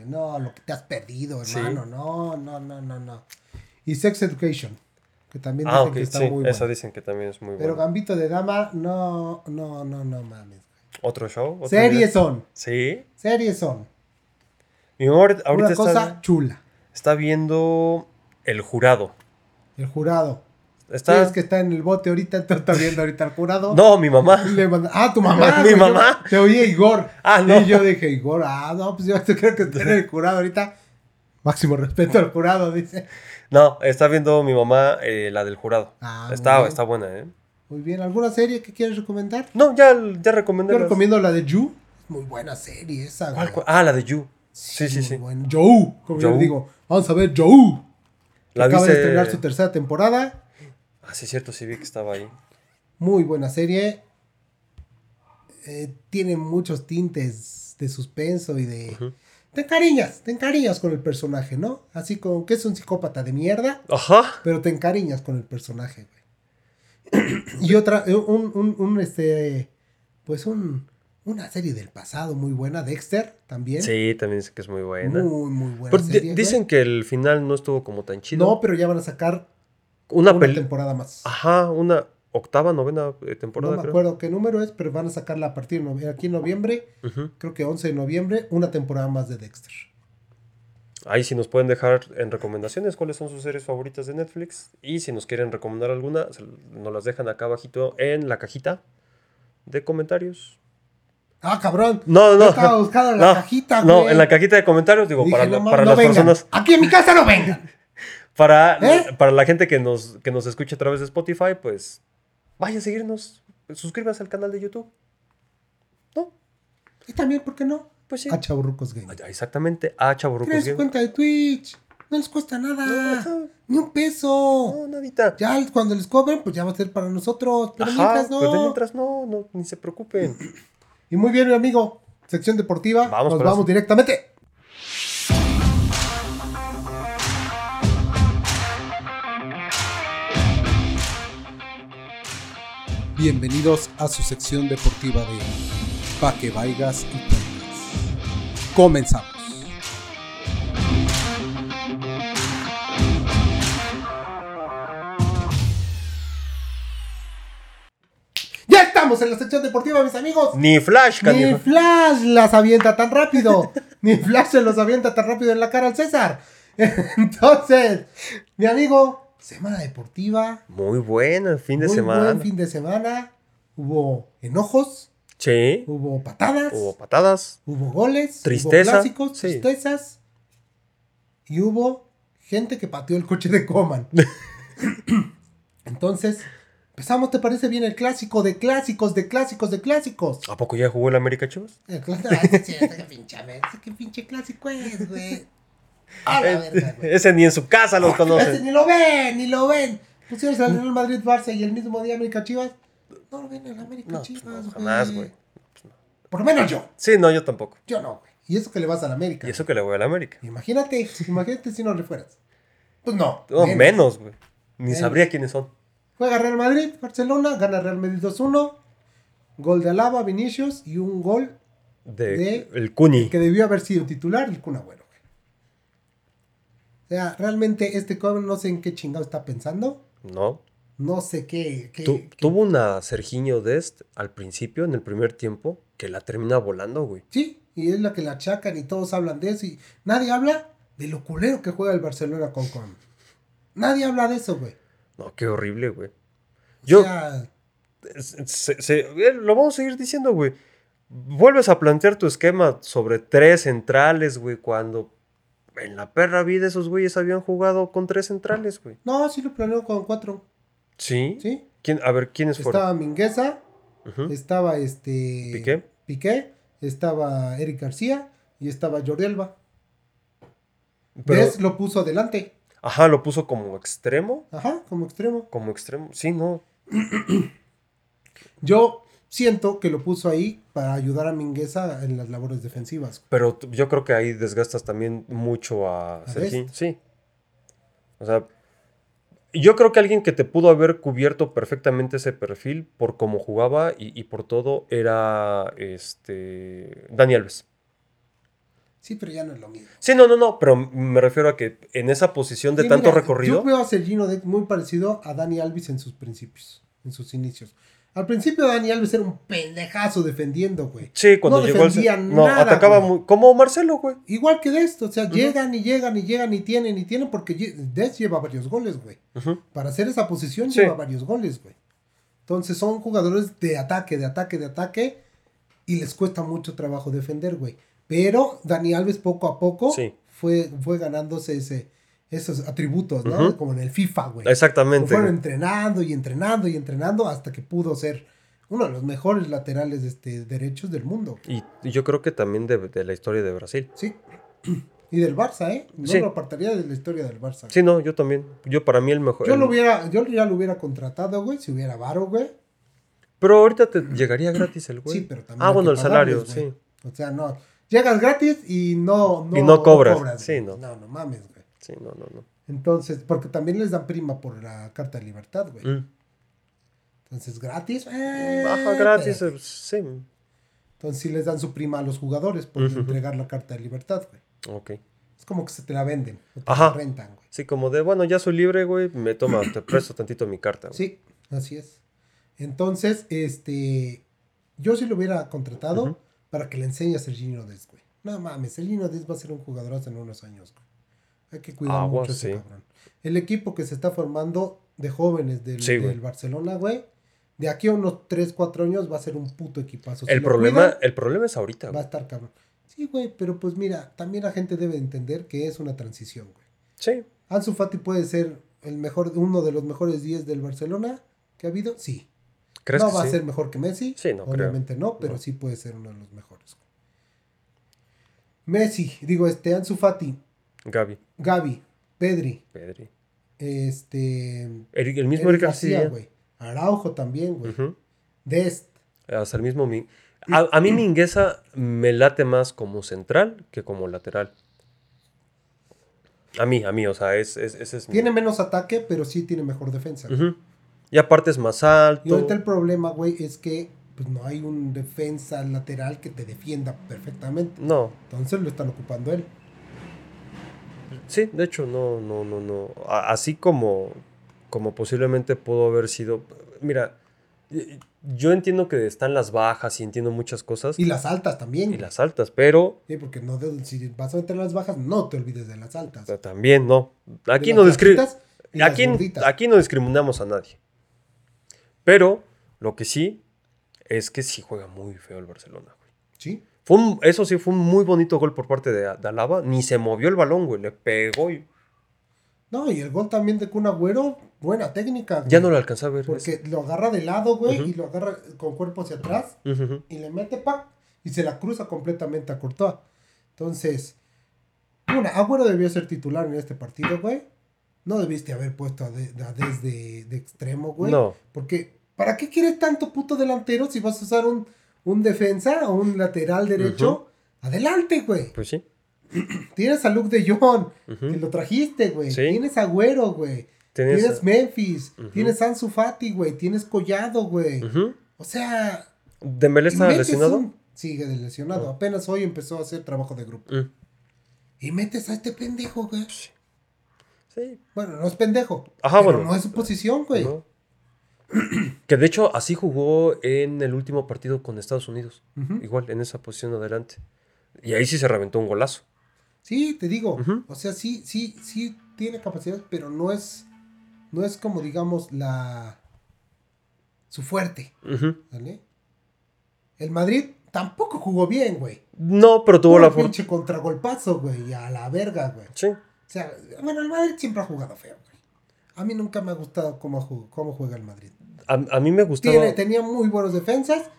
No, lo que te has perdido, Sí. hermano. No, no, no, no, no. Y Sex Education, que también Ah, dicen que está sí, muy esa bueno. dicen que también es muy Pero buena. Gambito de Dama, no, no, no, no mames. ¿Otro show? ¿Otro Series son, Sí. series son. Mi mamá ahorita, ahorita Una cosa está, chula. está viendo El Jurado. El jurado. Está... Sí, es que está en el bote ahorita, entonces está viendo ahorita el jurado. No, mi mamá. Le manda- Ah, tu mamá. Mi güey, yo- mamá. Te oí Igor. Ah, no. Y yo dije, Igor, ah, no, pues yo creo que está en el jurado ahorita. Máximo respeto al jurado, dice. No, está viendo mi mamá eh, la del jurado. Ah, está, está buena, ¿eh? Muy bien. ¿Alguna serie que quieres recomendar? No, ya, ya recomendé Yo las- recomiendo la de You. Muy buena serie esa. ¿Cuál, güey. cuál? Ah, la de You. Sí, sí, sí. buena. Joe, como yo Joe. digo. Vamos a ver Joe. La Acaba de viste- estrenar su tercera temporada. Ah, sí, cierto, sí vi que estaba ahí. Muy buena serie. Eh, tiene muchos tintes de suspenso y de... Te encariñas, te encariñas con el personaje, ¿no? Así como que es un psicópata de mierda, Ajá. pero te encariñas con el personaje, güey. y otra, eh, un, un, un, este, pues un, una serie del pasado muy buena, Dexter también. Sí, también dice que es muy buena. Muy, muy buena. Pero serie, güey. dicen que el final no estuvo como tan chido. No, pero ya van a sacar una temporada más. Ajá, una octava, novena eh, no temporada, me creo. acuerdo qué número es, pero van a sacarla a partir de aquí en noviembre, creo que 11 de noviembre, una temporada más de Dexter. Ahí sí nos pueden dejar en recomendaciones cuáles son sus series favoritas de Netflix. Y si nos quieren recomendar alguna, nos las dejan acá abajito en la cajita de comentarios. Ah, cabrón. No, Yo no. estaba buscando en la no, cajita, No, güey. en la cajita de comentarios, digo, Dije, para, no para no las vengan. personas. Aquí en mi casa no vengan. Para, ¿Eh? para la gente que nos, que nos escuche a través de Spotify, pues vaya a seguirnos. Suscríbase al canal de YouTube. ¿No? Y también, ¿por qué no? Pues sí. A Chaburrucos Game. Ah, Exactamente, a Chaburrucos Game. cuenta de Twitch. No les cuesta nada. Ni un peso. No, nadita. Ya cuando les cobren, pues ya va a ser para nosotros. Pero Ajá, mientras no. pero mientras no, no, ni se preocupen. Y muy bien, mi amigo. Sección deportiva. Vamos Nos vamos eso. directamente. Bienvenidos a su sección deportiva de Pa' que vaigas y tengas. Comenzamos. Ya estamos en la sección deportiva, mis amigos. Ni Flash, Ni canijo. Flash las avienta tan rápido. Ni Flash se los avienta tan rápido en la cara al César. Entonces, mi amigo, semana deportiva. Muy buena, fin de muy semana. buen fin de semana. Hubo enojos, Sí. hubo patadas, Hubo hubo, patadas. goles, Tristeza, hubo clásicos, sí. tristezas. Y hubo gente que pateó el coche de Coman. Entonces, empezamos, ¿te parece bien el clásico de clásicos, de clásicos, de clásicos? ¿A poco ya jugó el América Chivas? El clásico. Qué pinche, qué pinche clásico es, güey. A la verga, güey. Ese ni en su casa los Ese conoce. ni lo ven, ni lo ven. Pusieron al Real Madrid Barça y el mismo día América Chivas. No lo ven en América No, pues Chivas, no, jamás, güey. Por lo menos yo. Sí, no, yo tampoco. Yo no, güey. Y eso que le vas a la América. Y eso que le voy al América. Imagínate, imagínate si no le fueras. Pues no. No, menos, güey. Ni Menos. sabría quiénes son. Juega Real Madrid, Barcelona, gana Real Madrid 2-1. Gol de Alaba, Vinicius y un gol De, De- el Cuni. que debió haber sido titular, el Kun Agüero. O sea, realmente este cabrón no sé en qué chingado está pensando. No. No sé qué. qué- Tu- qué- tuvo una Serginho Dest al principio, en el primer tiempo, que la termina volando, güey. Sí, y es la que la achacan y todos hablan de eso y nadie habla de lo culero que juega el Barcelona con Con. Nadie habla de eso, güey. No, qué horrible, güey. O Yo, sea, se- se- eh, lo vamos a seguir diciendo, güey. Vuelves a plantear tu esquema sobre tres centrales, güey, cuando en la perra vida esos güeyes habían jugado con tres centrales, güey. no, sí lo planeó con cuatro. ¿Sí? ¿Sí? ¿Quién, a ver, ¿quiénes fueron? Estaba Mingueza, estaba este. ¿Piqué? Piqué, estaba Eric García y estaba Jordi Alba. Pero- Dest lo puso adelante. Ajá, lo puso como extremo. Ajá, como extremo. Como extremo. Sí, no. Yo siento que lo puso ahí para ayudar a Mingueza en las labores defensivas. Pero yo creo que ahí desgastas también mucho a ¿A? Sí. O sea, yo creo que alguien que te pudo haber cubierto perfectamente ese perfil por cómo jugaba y, y por todo era este Dani Alves. Sí, pero ya no es lo mismo. Sí, no, no, no, pero me refiero a que en esa posición de Sí, tanto mira, recorrido. Yo veo a Sergino muy parecido a Dani Alves en sus principios, en sus inicios. Al principio Dani Alves era un pendejazo defendiendo, güey. Sí, cuando no llegó defendía No, nada, atacaba güey. muy. Como Marcelo, güey. Igual que Dest, o sea, llegan y llegan y llegan y tienen y tienen porque Dest lleva varios goles, güey. Para hacer esa posición Sí. lleva varios goles, güey. Entonces son jugadores de ataque, de ataque, de ataque y les cuesta mucho trabajo defender, güey. Pero Dani Alves poco a poco Sí. fue, fue ganándose ese, esos atributos, ¿no? Como en el FIFA, güey. Exactamente. fueron güey. entrenando y entrenando y entrenando hasta que pudo ser uno de los mejores laterales este, derechos del mundo. Y, y yo creo que también de, de la historia de Brasil. Sí. Y del Barça, ¿eh? No Sí. lo apartaría de la historia del Barça. Sí, no, yo también. Yo para mí el mejor. Yo el- lo hubiera, yo ya lo hubiera contratado, güey, si hubiera varo, güey. Pero ahorita te llegaría gratis el güey. Sí, pero también. Ah, bueno, el salario, sí. güey. O sea, no. Llegas gratis y no, Y no cobras, sí, güey. no. No, no mames, güey. Sí, no, no, no. Entonces, porque también les dan prima por la carta de libertad, güey. Mm. Entonces, gratis. eh, Baja gratis, eh, sí. Entonces, sí les dan su prima a los jugadores por entregar la carta de libertad, güey. Ok. Es como que se te la venden. O te Ajá. la rentan, güey. Sí, como de, bueno, ya soy libre, güey, me toma, te presto tantito mi carta. güey. Sí, así es. Entonces, este. Yo sí lo hubiera contratado para que le enseñe a Serginho Dez, güey. No mames, Serginho Dez va a ser un jugadorazo en unos años, güey. Hay que cuidar mucho ese sí. cabrón. El equipo que se está formando de jóvenes del, Sí, güey. del Barcelona, güey. De aquí a unos 3, 4 años va a ser un puto equipazo. Si El problema, cuidan, el problema es ahorita, va a estar cabrón. Sí, güey, pero pues mira, también la gente debe entender que es una transición, güey. Sí, Ansu Fati puede ser el mejor, uno de los mejores 10 del Barcelona que ha habido, sí. ¿crees No que va sí? a ser mejor que Messi, Sí, no creo. obviamente no, pero No. sí puede ser uno de los mejores. Messi, digo, este, Ansu Fati, Gaby, Gaby, Pedri, Pedri. este, Eric- el mismo Eric García. güey, Araujo también, güey. Dest, Hasta el mismo. Min- A, a mí Mingueza me late más como central que como lateral. A mí, a mí, o sea, es, es- ese es mi- tiene menos ataque, pero sí tiene mejor defensa. Y aparte es más alto. Y ahorita el problema, güey, es que pues, no hay un defensa lateral que te defienda perfectamente. No, Entonces lo están ocupando él. Sí, de hecho, no, no, no, no. Así como, como posiblemente pudo haber sido. Mira, yo entiendo que están las bajas y entiendo muchas cosas. Y las altas también. y las altas, pero Sí, porque no de- si vas a meter las bajas, no te olvides de las altas. también no. Aquí De no las descri- flaquitas y las aquí, gorditas. aquí no discriminamos a nadie. Pero lo que sí es que sí juega muy feo el Barcelona, güey. Sí. Fue un- eso sí, fue un muy bonito gol por parte de, de Alaba. Ni se movió el balón, güey. Le pegó y No, y el gol también de Kun Agüero, buena técnica. güey. ya no lo alcanzé a ver. Porque lo agarra de lado, güey, y lo agarra con cuerpo hacia atrás y le mete pa y se la cruza completamente a Courtois. Entonces, una, Agüero debió ser titular en este partido, güey. No debiste haber puesto a, de, a Des de, de extremo, güey. No, Porque, ¿para qué quieres tanto puto delantero si vas a usar un, un defensa o un lateral derecho? Adelante, güey. pues sí. Tienes a Luke de Jong, Ujú. que lo trajiste, güey. Sí. Tienes a Agüero, güey. Tienes- Tienes Memphis. Tienes Ansu Fati, güey. Tienes Collado, güey. O sea... ¿Dembélé está lesionado? un- Sigue de lesionado. Ah. Apenas hoy empezó a hacer trabajo de grupo. Mm, Y metes a este pendejo, güey. Sí. Bueno, no es pendejo. Ajá, pero bueno. no es su posición, güey. ¿no? que de hecho así jugó en el último partido con Estados Unidos. Igual, en esa posición adelante. Y ahí sí se reventó un golazo. Sí, te digo. O sea, sí, sí, sí tiene capacidad, pero no es, no es como, digamos, la su fuerte. El Madrid tampoco jugó bien, güey. No, pero tuvo la un fortuna. pinche contragolpazo, güey, y a la verga, güey. Sí. O sea, bueno, el Madrid siempre ha jugado feo, güey. A mí nunca me ha gustado cómo juega el Madrid. A, a mí me gustaba. Tiene, tenía muy buenos defensas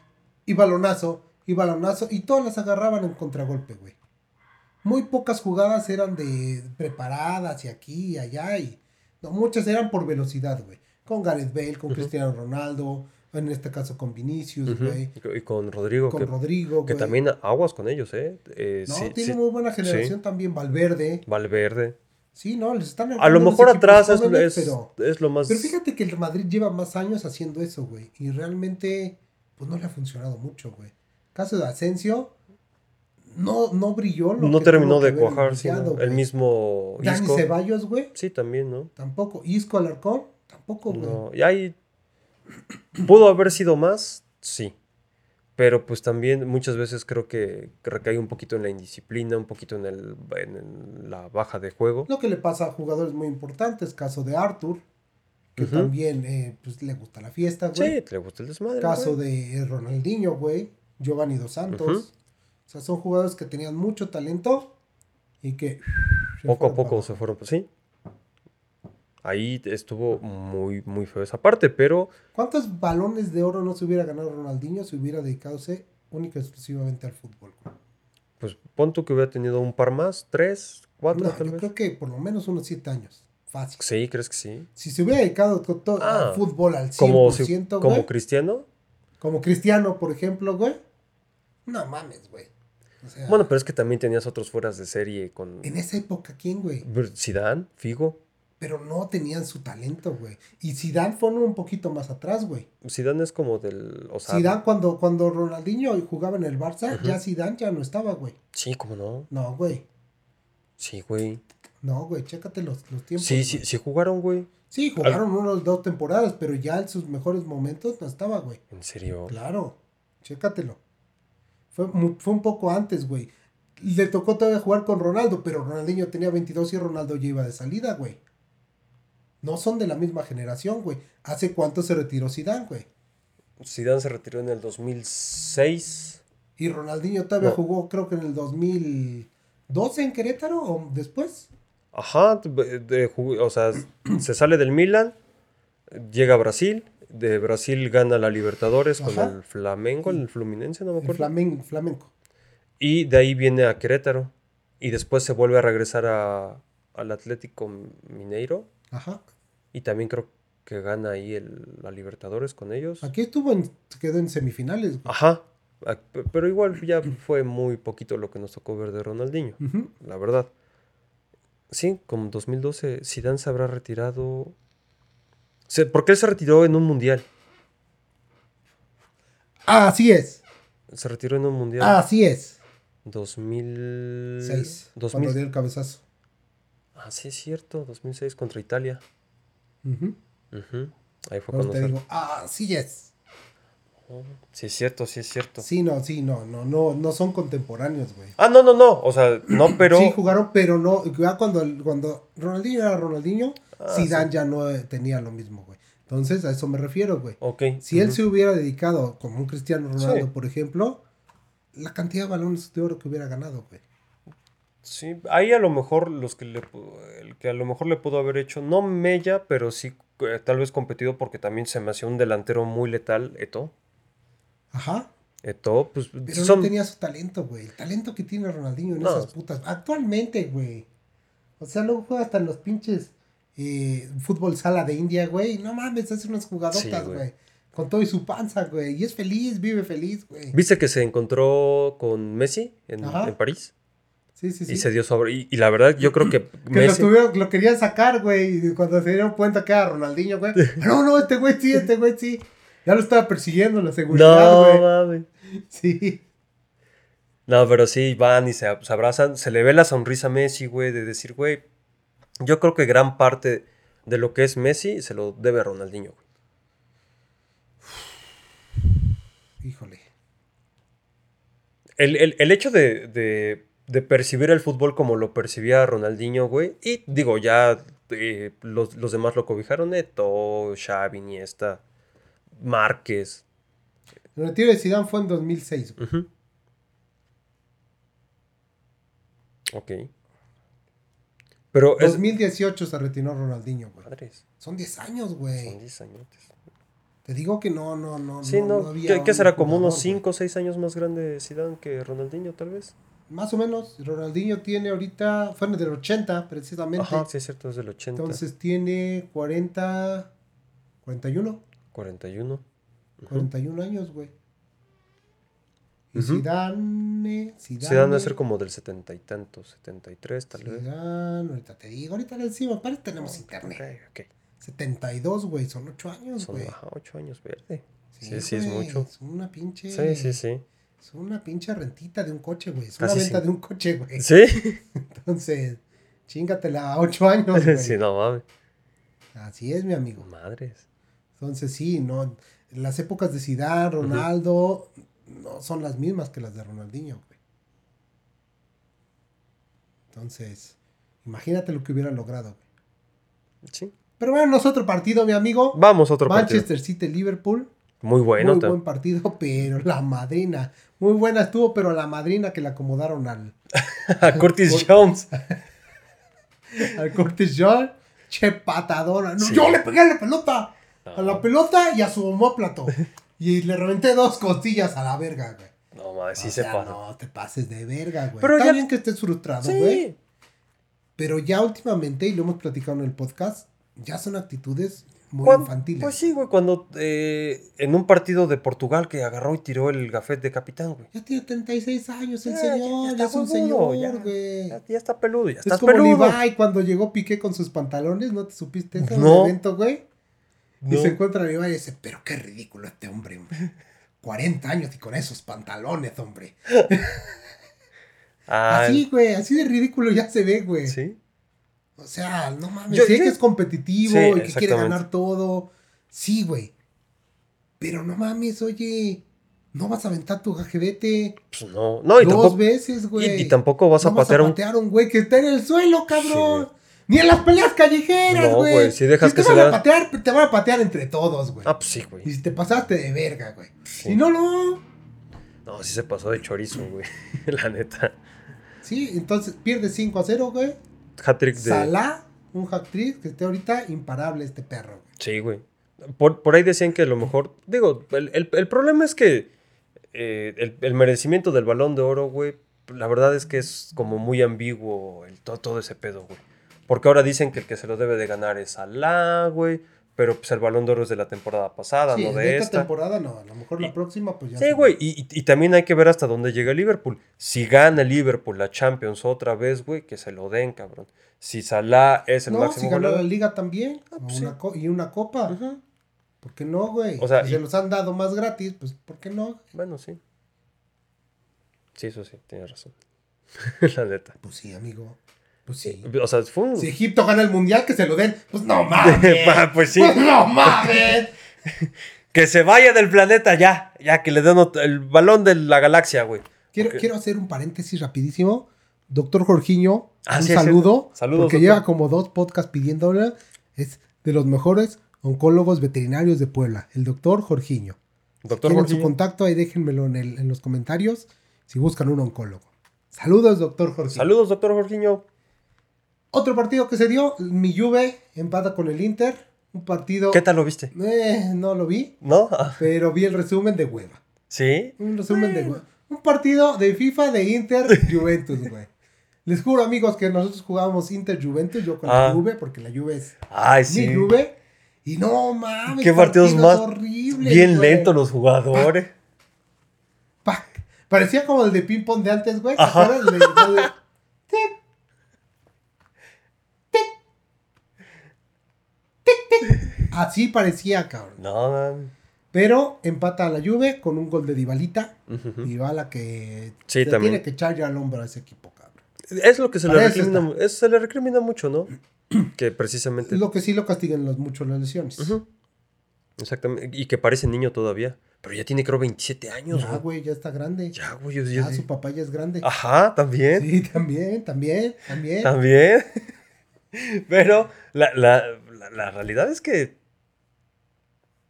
y balonazo, y balonazo, y todas las agarraban en contragolpe, güey. Muy pocas jugadas eran de preparadas y aquí y allá, y no, muchas eran por velocidad, güey. Con Gareth Bale, con. Cristiano Ronaldo, en este caso con Vinicius, güey. Y con Rodrigo, Con que, Rodrigo, que güey. también aguas con ellos, ¿eh? Eh, No, sí, tiene sí. muy buena generación también, Valverde. Valverde. Sí, no, les están A lo mejor atrás es, jóvenes, es, pero... es lo más. Pero fíjate que el Madrid lleva más años haciendo eso, güey. Y realmente, pues no le ha funcionado mucho, güey. Caso de Asensio, no, no brilló. lo no que terminó que de cuajar. El mismo Dani Isco. Ceballos, güey, Sí, también, ¿no? tampoco. Isco Alarcón, tampoco, güey. No, y ahí pudo haber sido más, sí. Pero pues también muchas veces creo que recae un poquito en la indisciplina, un poquito en, el, en la baja de juego. Lo que le pasa a jugadores muy importantes, caso de Arthur, que también eh, pues, le gusta la fiesta, güey. Sí, le gusta el desmadre. Caso güey. de Ronaldinho, güey. Giovanni Dos Santos. O sea, son jugadores que tenían mucho talento y que... Poco a poco para se fueron, pues sí. Ahí estuvo muy, muy feo esa parte, pero ¿Cuántos balones de oro no se hubiera ganado Ronaldinho si hubiera dedicado única y exclusivamente al fútbol? pues pon tú que hubiera tenido un par más, tres, cuatro No, tal yo vez. creo que por lo menos unos siete años. Fácil. Sí, ¿crees que sí? Si se hubiera dedicado to- to- Ah, al fútbol al 100%, Como, si- güey, como Cristiano. como Cristiano, por ejemplo, güey. No mames, güey. O sea, Bueno, pero es que también tenías otros fueras de serie con en esa época, ¿quién, güey? Zidane, Figo. Pero no tenían su talento, güey. Y Zidane fue un poquito más atrás, güey. Zidane es como del. O sea, Zidane cuando, cuando Ronaldinho jugaba en el Barça, ya Zidane ya no estaba, güey. Sí, ¿cómo no? No, güey. Sí, güey. No, güey, chécate los, los tiempos. Sí, güey. sí, sí jugaron, güey. Sí, jugaron unas dos temporadas, pero ya en sus mejores momentos no estaba, güey. ¿En serio? Claro, chécatelo. Fue, mu- fue un poco antes, güey. Le tocó todavía jugar con Ronaldo, pero Ronaldinho tenía 22 y Ronaldo ya iba de salida, güey. No son de la misma generación, güey. ¿Hace cuánto se retiró Zidane, güey? Zidane se retiró en el 2006. Y Ronaldinho todavía No. jugó, creo que en el 2012 en Querétaro o después. Ajá, de- o sea, se sale del Milan, llega a Brasil, de Brasil gana la Libertadores con el Flamengo, el Fluminense, no me El acuerdo. Flamen- flamenco. Y de ahí viene a Querétaro. Y después se vuelve a regresar a- al Atlético Mineiro. Ajá. Y también creo que gana ahí el- la Libertadores con ellos. Aquí estuvo en, quedó en semifinales, güey. Ajá. Ah, pe- Pero igual ya fue muy poquito lo que nos tocó ver de Ronaldinho, la verdad. Sí, como 2012, Zidane se habrá retirado. Se- ¿Por qué él se retiró en un mundial? Así es. Se retiró en un mundial. Así es. 2000... 6. 2000... Cuando dio el cabezazo. Ah, sí, es cierto. 2006 contra Italia. Ujú. Ujú. Ahí fue cuando te digo, así es. Sí, es cierto, sí, es cierto. Sí, no, sí, no, no, no, no son contemporáneos, güey. Ah, no, no, no. O sea, no, pero... Sí jugaron, pero no, cuando, cuando Ronaldinho era Ronaldinho, Ah, Zidane ya no eh, tenía lo mismo, güey. Entonces, a eso me refiero, güey. Ok. Si él se hubiera dedicado como un Cristiano Ronaldo, Sí. por ejemplo, la cantidad de balones de oro que hubiera ganado, güey. Sí, ahí a lo mejor los que le el que a lo mejor le pudo haber hecho, no Mella, pero sí eh, tal vez competido porque también se me hacía un delantero muy letal, Eto. Ajá. Eto, pues Pero son no tenía su talento, güey. El talento que tiene Ronaldinho en No. esas putas. Actualmente, güey. O sea, luego juega hasta en los pinches eh, fútbol sala de India, güey. No mames, hace unas jugadotas, güey. Con todo y su panza, güey. Y es feliz, vive feliz, güey. ¿Viste que se encontró con Messi en, en París? Sí, sí, sí. Y se dio sobre. Y, y la verdad, yo creo que Que lo, Messi. tuvieron, lo querían sacar, güey. Y cuando se dieron cuenta que era Ronaldinho, güey. No, no, este güey sí, este güey sí. Ya lo estaba persiguiendo la seguridad, No, güey. mames. Sí. No, pero sí, van y se, se abrazan. Se le ve la sonrisa a Messi, güey, de decir, güey. Yo creo que gran parte de lo que es Messi se lo debe a Ronaldinho, güey. Híjole. El, el- el hecho de, de- de percibir el fútbol como lo percibía Ronaldinho, güey. Y digo, ya eh, los, los demás lo cobijaron, Neto, Xavi, Iniesta, Márquez. El retiro de Zidane fue en 2006, güey. Ujú. Ok. Pero es... 2018 se retiró Ronaldinho, güey. Madres, Son 10 años, son güey. 10 añotes. Te digo que no, no, no. Sí, no, había ¿qué, qué será? Como unos güey. 5 o 6 años más grande Zidane que Ronaldinho, tal vez. Más o menos. Ronaldinho tiene ahorita, fue en el 80 precisamente. Ajá, sí es cierto, es del 80. Entonces tiene 40, 41, 41. Ujú. 41 años, güey. Y Ujú. Zidane, Zidane, Zidane debe ser como del 70 y tantos, 73 tal vez. Zidane, ahorita te digo, ahorita le decimos, que tenemos internet. Ok, ok. 72, güey, son 8 años, Son güey. ajá, 8 años verde. Sí, sí, es güey, mucho. Es una pinche. Sí, sí, sí. Es una pinche rentita de un coche, güey. Es Casi una venta sí. de un coche, güey. ¿Sí? Entonces, chingatela a 8 años, güey. sí, no mames. Así es, mi amigo. Madres. Entonces, sí, no. Las épocas de Zidane, Ronaldo, no son las mismas que las de Ronaldinho, güey. Entonces, imagínate lo que hubiera logrado, güey. Sí. Pero bueno, es otro partido, mi amigo. Vamos otro Manchester City, Liverpool. partido. Muy bueno. muy buen partido, pero la madrina. Muy buena estuvo, pero la madrina que le acomodaron al, A Curtis Jones. al Curtis John. Che patadora. No, Sí. Yo le pegué a la pelota. A la pelota y a su homóplato. y le reventé dos costillas a la verga, güey. no mames, sí O se sea, pasa. No te pases de verga, güey. Pero Está ya- bien que estés frustrado, güey. Sí. Pero ya últimamente, y lo hemos platicado en el podcast, ya son actitudes muy Cuan- infantiles. Pues sí, güey, cuando eh, en un partido de Portugal que agarró y tiró el gafet de capitán, güey. Ya tiene 36 años el Ya, señor, ya ya, está es un señor, ya. güey. Ya, está peludo, ya Es estás como peludo. Levi cuando llegó Piqué con sus pantalones, ¿no te supiste eso en No. el evento, güey? Y se encuentra Levi y dice, pero qué ridículo este hombre, hombre. 40 años y con esos pantalones, hombre. Ah, Así, güey, así de ridículo ya se ve, güey. sí. O sea, no mames, Yo- sé yo- que es competitivo Sí, y que quiere ganar todo. Sí, güey. Pero no mames, oye, no vas a aventar tu gajebete Pues no. No, y dos tampoco, veces, güey. y tampoco vas a no vas patear a un. patear un güey que está en el suelo, Sí, cabrón. güey. Ni en las peleas callejeras, No, güey. güey, si dejas te que se van a patear, te van a patear entre todos, güey. Ah, pues sí, güey. Y si te pasaste de verga, güey. Sí. Si no, no. No, sí se pasó de chorizo, güey. La neta. Sí, entonces pierde 5 a 0, güey. Hat-trick de. Salah, un hack trick que esté ahorita imparable este perro, güey. Sí, güey. Por, por ahí decían que a lo mejor. Digo, el, el- el problema es que eh, el, el merecimiento del balón de oro, güey. La verdad es que es como muy ambiguo el, todo, todo ese pedo, güey. Porque ahora dicen que el que se lo debe de ganar es Salah, güey. Pero pues el balón de oro es de la temporada pasada, Sí, no de de esta esta. temporada no, a lo mejor la Y- próxima pues ya. Sí, güey, y, y- y también hay que ver hasta dónde llega Liverpool. Si gana Liverpool la Champions otra vez, güey, que se lo den, cabrón. Si Salah es el No, máximo si ganó la goleador. liga también. Ah, pues una sí. y una copa. Ujú. ¿Por qué no, güey? O sea, si y- se los han dado más gratis, pues ¿por qué no? Bueno, sí. Sí, eso sí, tienes razón. la neta. Pues sí, amigo. Pues sí. O sea, fue un... Si Egipto gana el mundial, que se lo den. Pues no mames. Pues sí. Pues no mames. Que se vaya del planeta ya. Ya, que le den el balón de la galaxia, güey. Quiero, quiero hacer un paréntesis rapidísimo. Doctor Jorginho, Ah, un sí, saludo. Saludos, Porque doctor. lleva como dos podcasts pidiéndole. Es de los mejores oncólogos veterinarios de Puebla. El doctor Jorginho. Doctor su Jorginho. contacto ahí, déjenmelo en, el- en los comentarios si buscan un oncólogo. Saludos, doctor Jorginho. Saludos, doctor Jorginho. Otro partido que se dio, mi Juve empata con el Inter. Un partido... ¿Qué tal lo viste? Eh, no lo vi, ¿No? Ah, pero vi el resumen de hueva. ¿Sí? Un resumen de hueva. Un partido de FIFA de Inter Juventus, güey. Les juro, amigos, que nosotros jugábamos Inter Juventus, yo con Ah. la Juve, porque la Juve es Ay, sí. mi Juve. Y no mames, Qué partidos más horribles, Bien lentos los jugadores. Pac. Parecía como el de ping pong de antes, güey. ¿te Ajá. acuerdas? Así parecía, cabrón. No, man. Pero empata a la Juve con un gol de Divalita. Ujú. Dybala que Sí, tiene que echar ya al hombro a ese equipo, cabrón. Es lo que se le, recrimina, es- se le recrimina mucho, ¿no? que precisamente. Es lo que sí lo castigan los, mucho las lesiones. Exactamente. Y que parece niño todavía. Pero ya tiene, creo, 27 años, Ya, güey. ya está grande. Ya, güey. Ya, yo- su papá ya es grande. Ajá, también. Sí, también, también, también. También. Pero la, la- la- la realidad es que,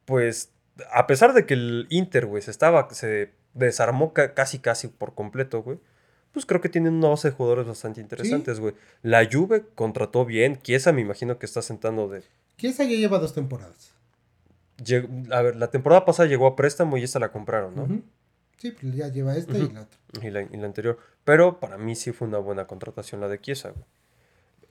pues, a pesar de que el Inter, güey, se estaba, se desarmó ca- casi, casi por completo, güey, pues creo que tienen una base de jugadores bastante interesantes, güey. La Juve contrató bien. Chiesa me imagino que está sentando de... Chiesa ya lleva dos temporadas. lleg- A ver, la temporada pasada llegó a préstamo y esta la compraron, ¿no? Sí, pues ya lleva esta y la otra. y, la, y la anterior. Pero para mí sí fue una buena contratación la de Chiesa, güey.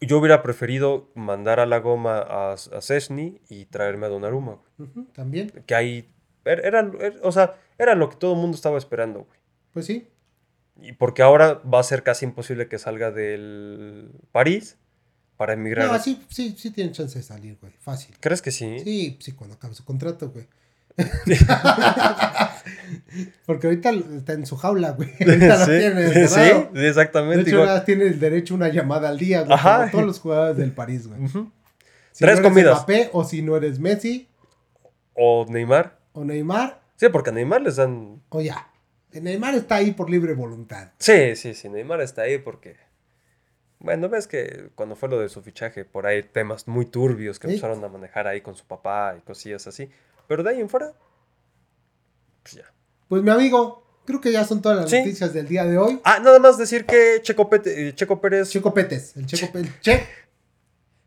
Yo hubiera preferido mandar a la goma a, a Cesny y traerme a Donnarumma, güey. Ujú, También, Que ahí. er- Era, er- o sea, era lo que todo el mundo estaba esperando, güey. pues sí. Y porque ahora va a ser casi imposible que salga del París para emigrar. No, sí, sí, sí tiene chance de salir, güey. Fácil. ¿Crees que sí? Sí, sí, cuando acabe su contrato, güey. Porque ahorita está en su jaula, güey. Ahorita la sí, tiene sí, exactamente. De hecho, igual. tiene el derecho a una llamada al día, güey. Ajá. Como todos los jugadores del París, güey. Si Tres no eres comidas. Mbappé, o si no eres Messi, O Neymar. o Neymar, Sí, porque a Neymar les dan. o ya. Neymar está ahí por libre voluntad. Sí, sí, sí, Neymar está ahí porque. Bueno, ves que cuando fue lo de su fichaje, por ahí temas muy turbios que Sí. empezaron a manejar ahí con su papá y cosillas así. Pero de ahí en fuera, pues ya. Pues mi amigo, creo que ya son todas las Sí. noticias del día de hoy. Ah, nada más decir que Checo, Pete- Checo Pérez. Checo Petes, el Checo el Che.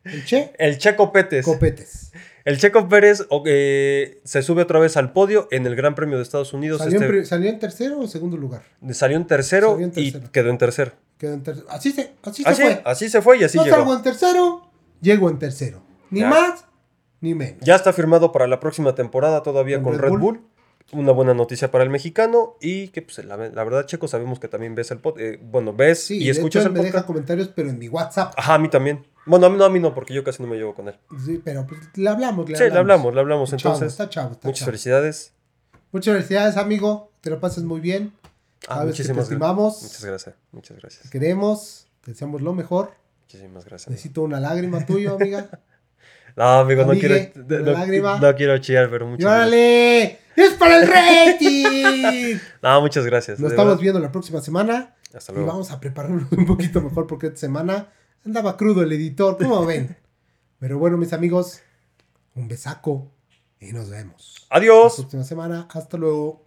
El Che El Checo Pérez. Copetes. El Checo Pérez eh, se sube otra vez al podio en el Gran Premio de Estados Unidos. ¿Salió, en, Este- pri- salió en tercero o en segundo lugar? salió en tercero, Salió en tercero. y quedó en tercero. Quedó en tercero. Así se, así se fue. así se fue y así no llegó. salgo en tercero, llego en tercero. Ni Ya. más, Ni menos. Ya está firmado para la próxima temporada todavía Con con, Red Red, Bull. Bull. Una buena noticia para el mexicano y que pues la, la verdad, Checo, sabemos que también ves el podcast. bueno, ves Sí, y escuchas hecho, el me deja comentarios, pero en mi WhatsApp. Ajá, a mí también. Bueno, a mí no, a mí no, porque yo casi no me llevo con él. Sí, pero pues le hablamos, le Sí, le hablamos, le hablamos. Está chavo, Entonces, está chavo, está muchas chavo. felicidades. Muchas felicidades, amigo. Te lo pases muy bien. Ah, Sabes que te muchísimas gra- estimamos. Muchas gracias, muchas Te gracias. queremos. Te deseamos lo mejor. Muchísimas gracias. Necesito una lágrima tuya, amiga. No, amigo, no quiero, no, quiero chillar, pero ¡Y muchas gracias. órale! ¡Es para el rating! No, muchas gracias. Nos estamos verdad. viendo la próxima semana. Hasta Y luego. vamos a prepararnos un poquito mejor porque esta semana andaba crudo el editor. ¿Cómo ven? Pero bueno, mis amigos, un besaco y nos vemos. La Adiós. próxima semana. Hasta luego.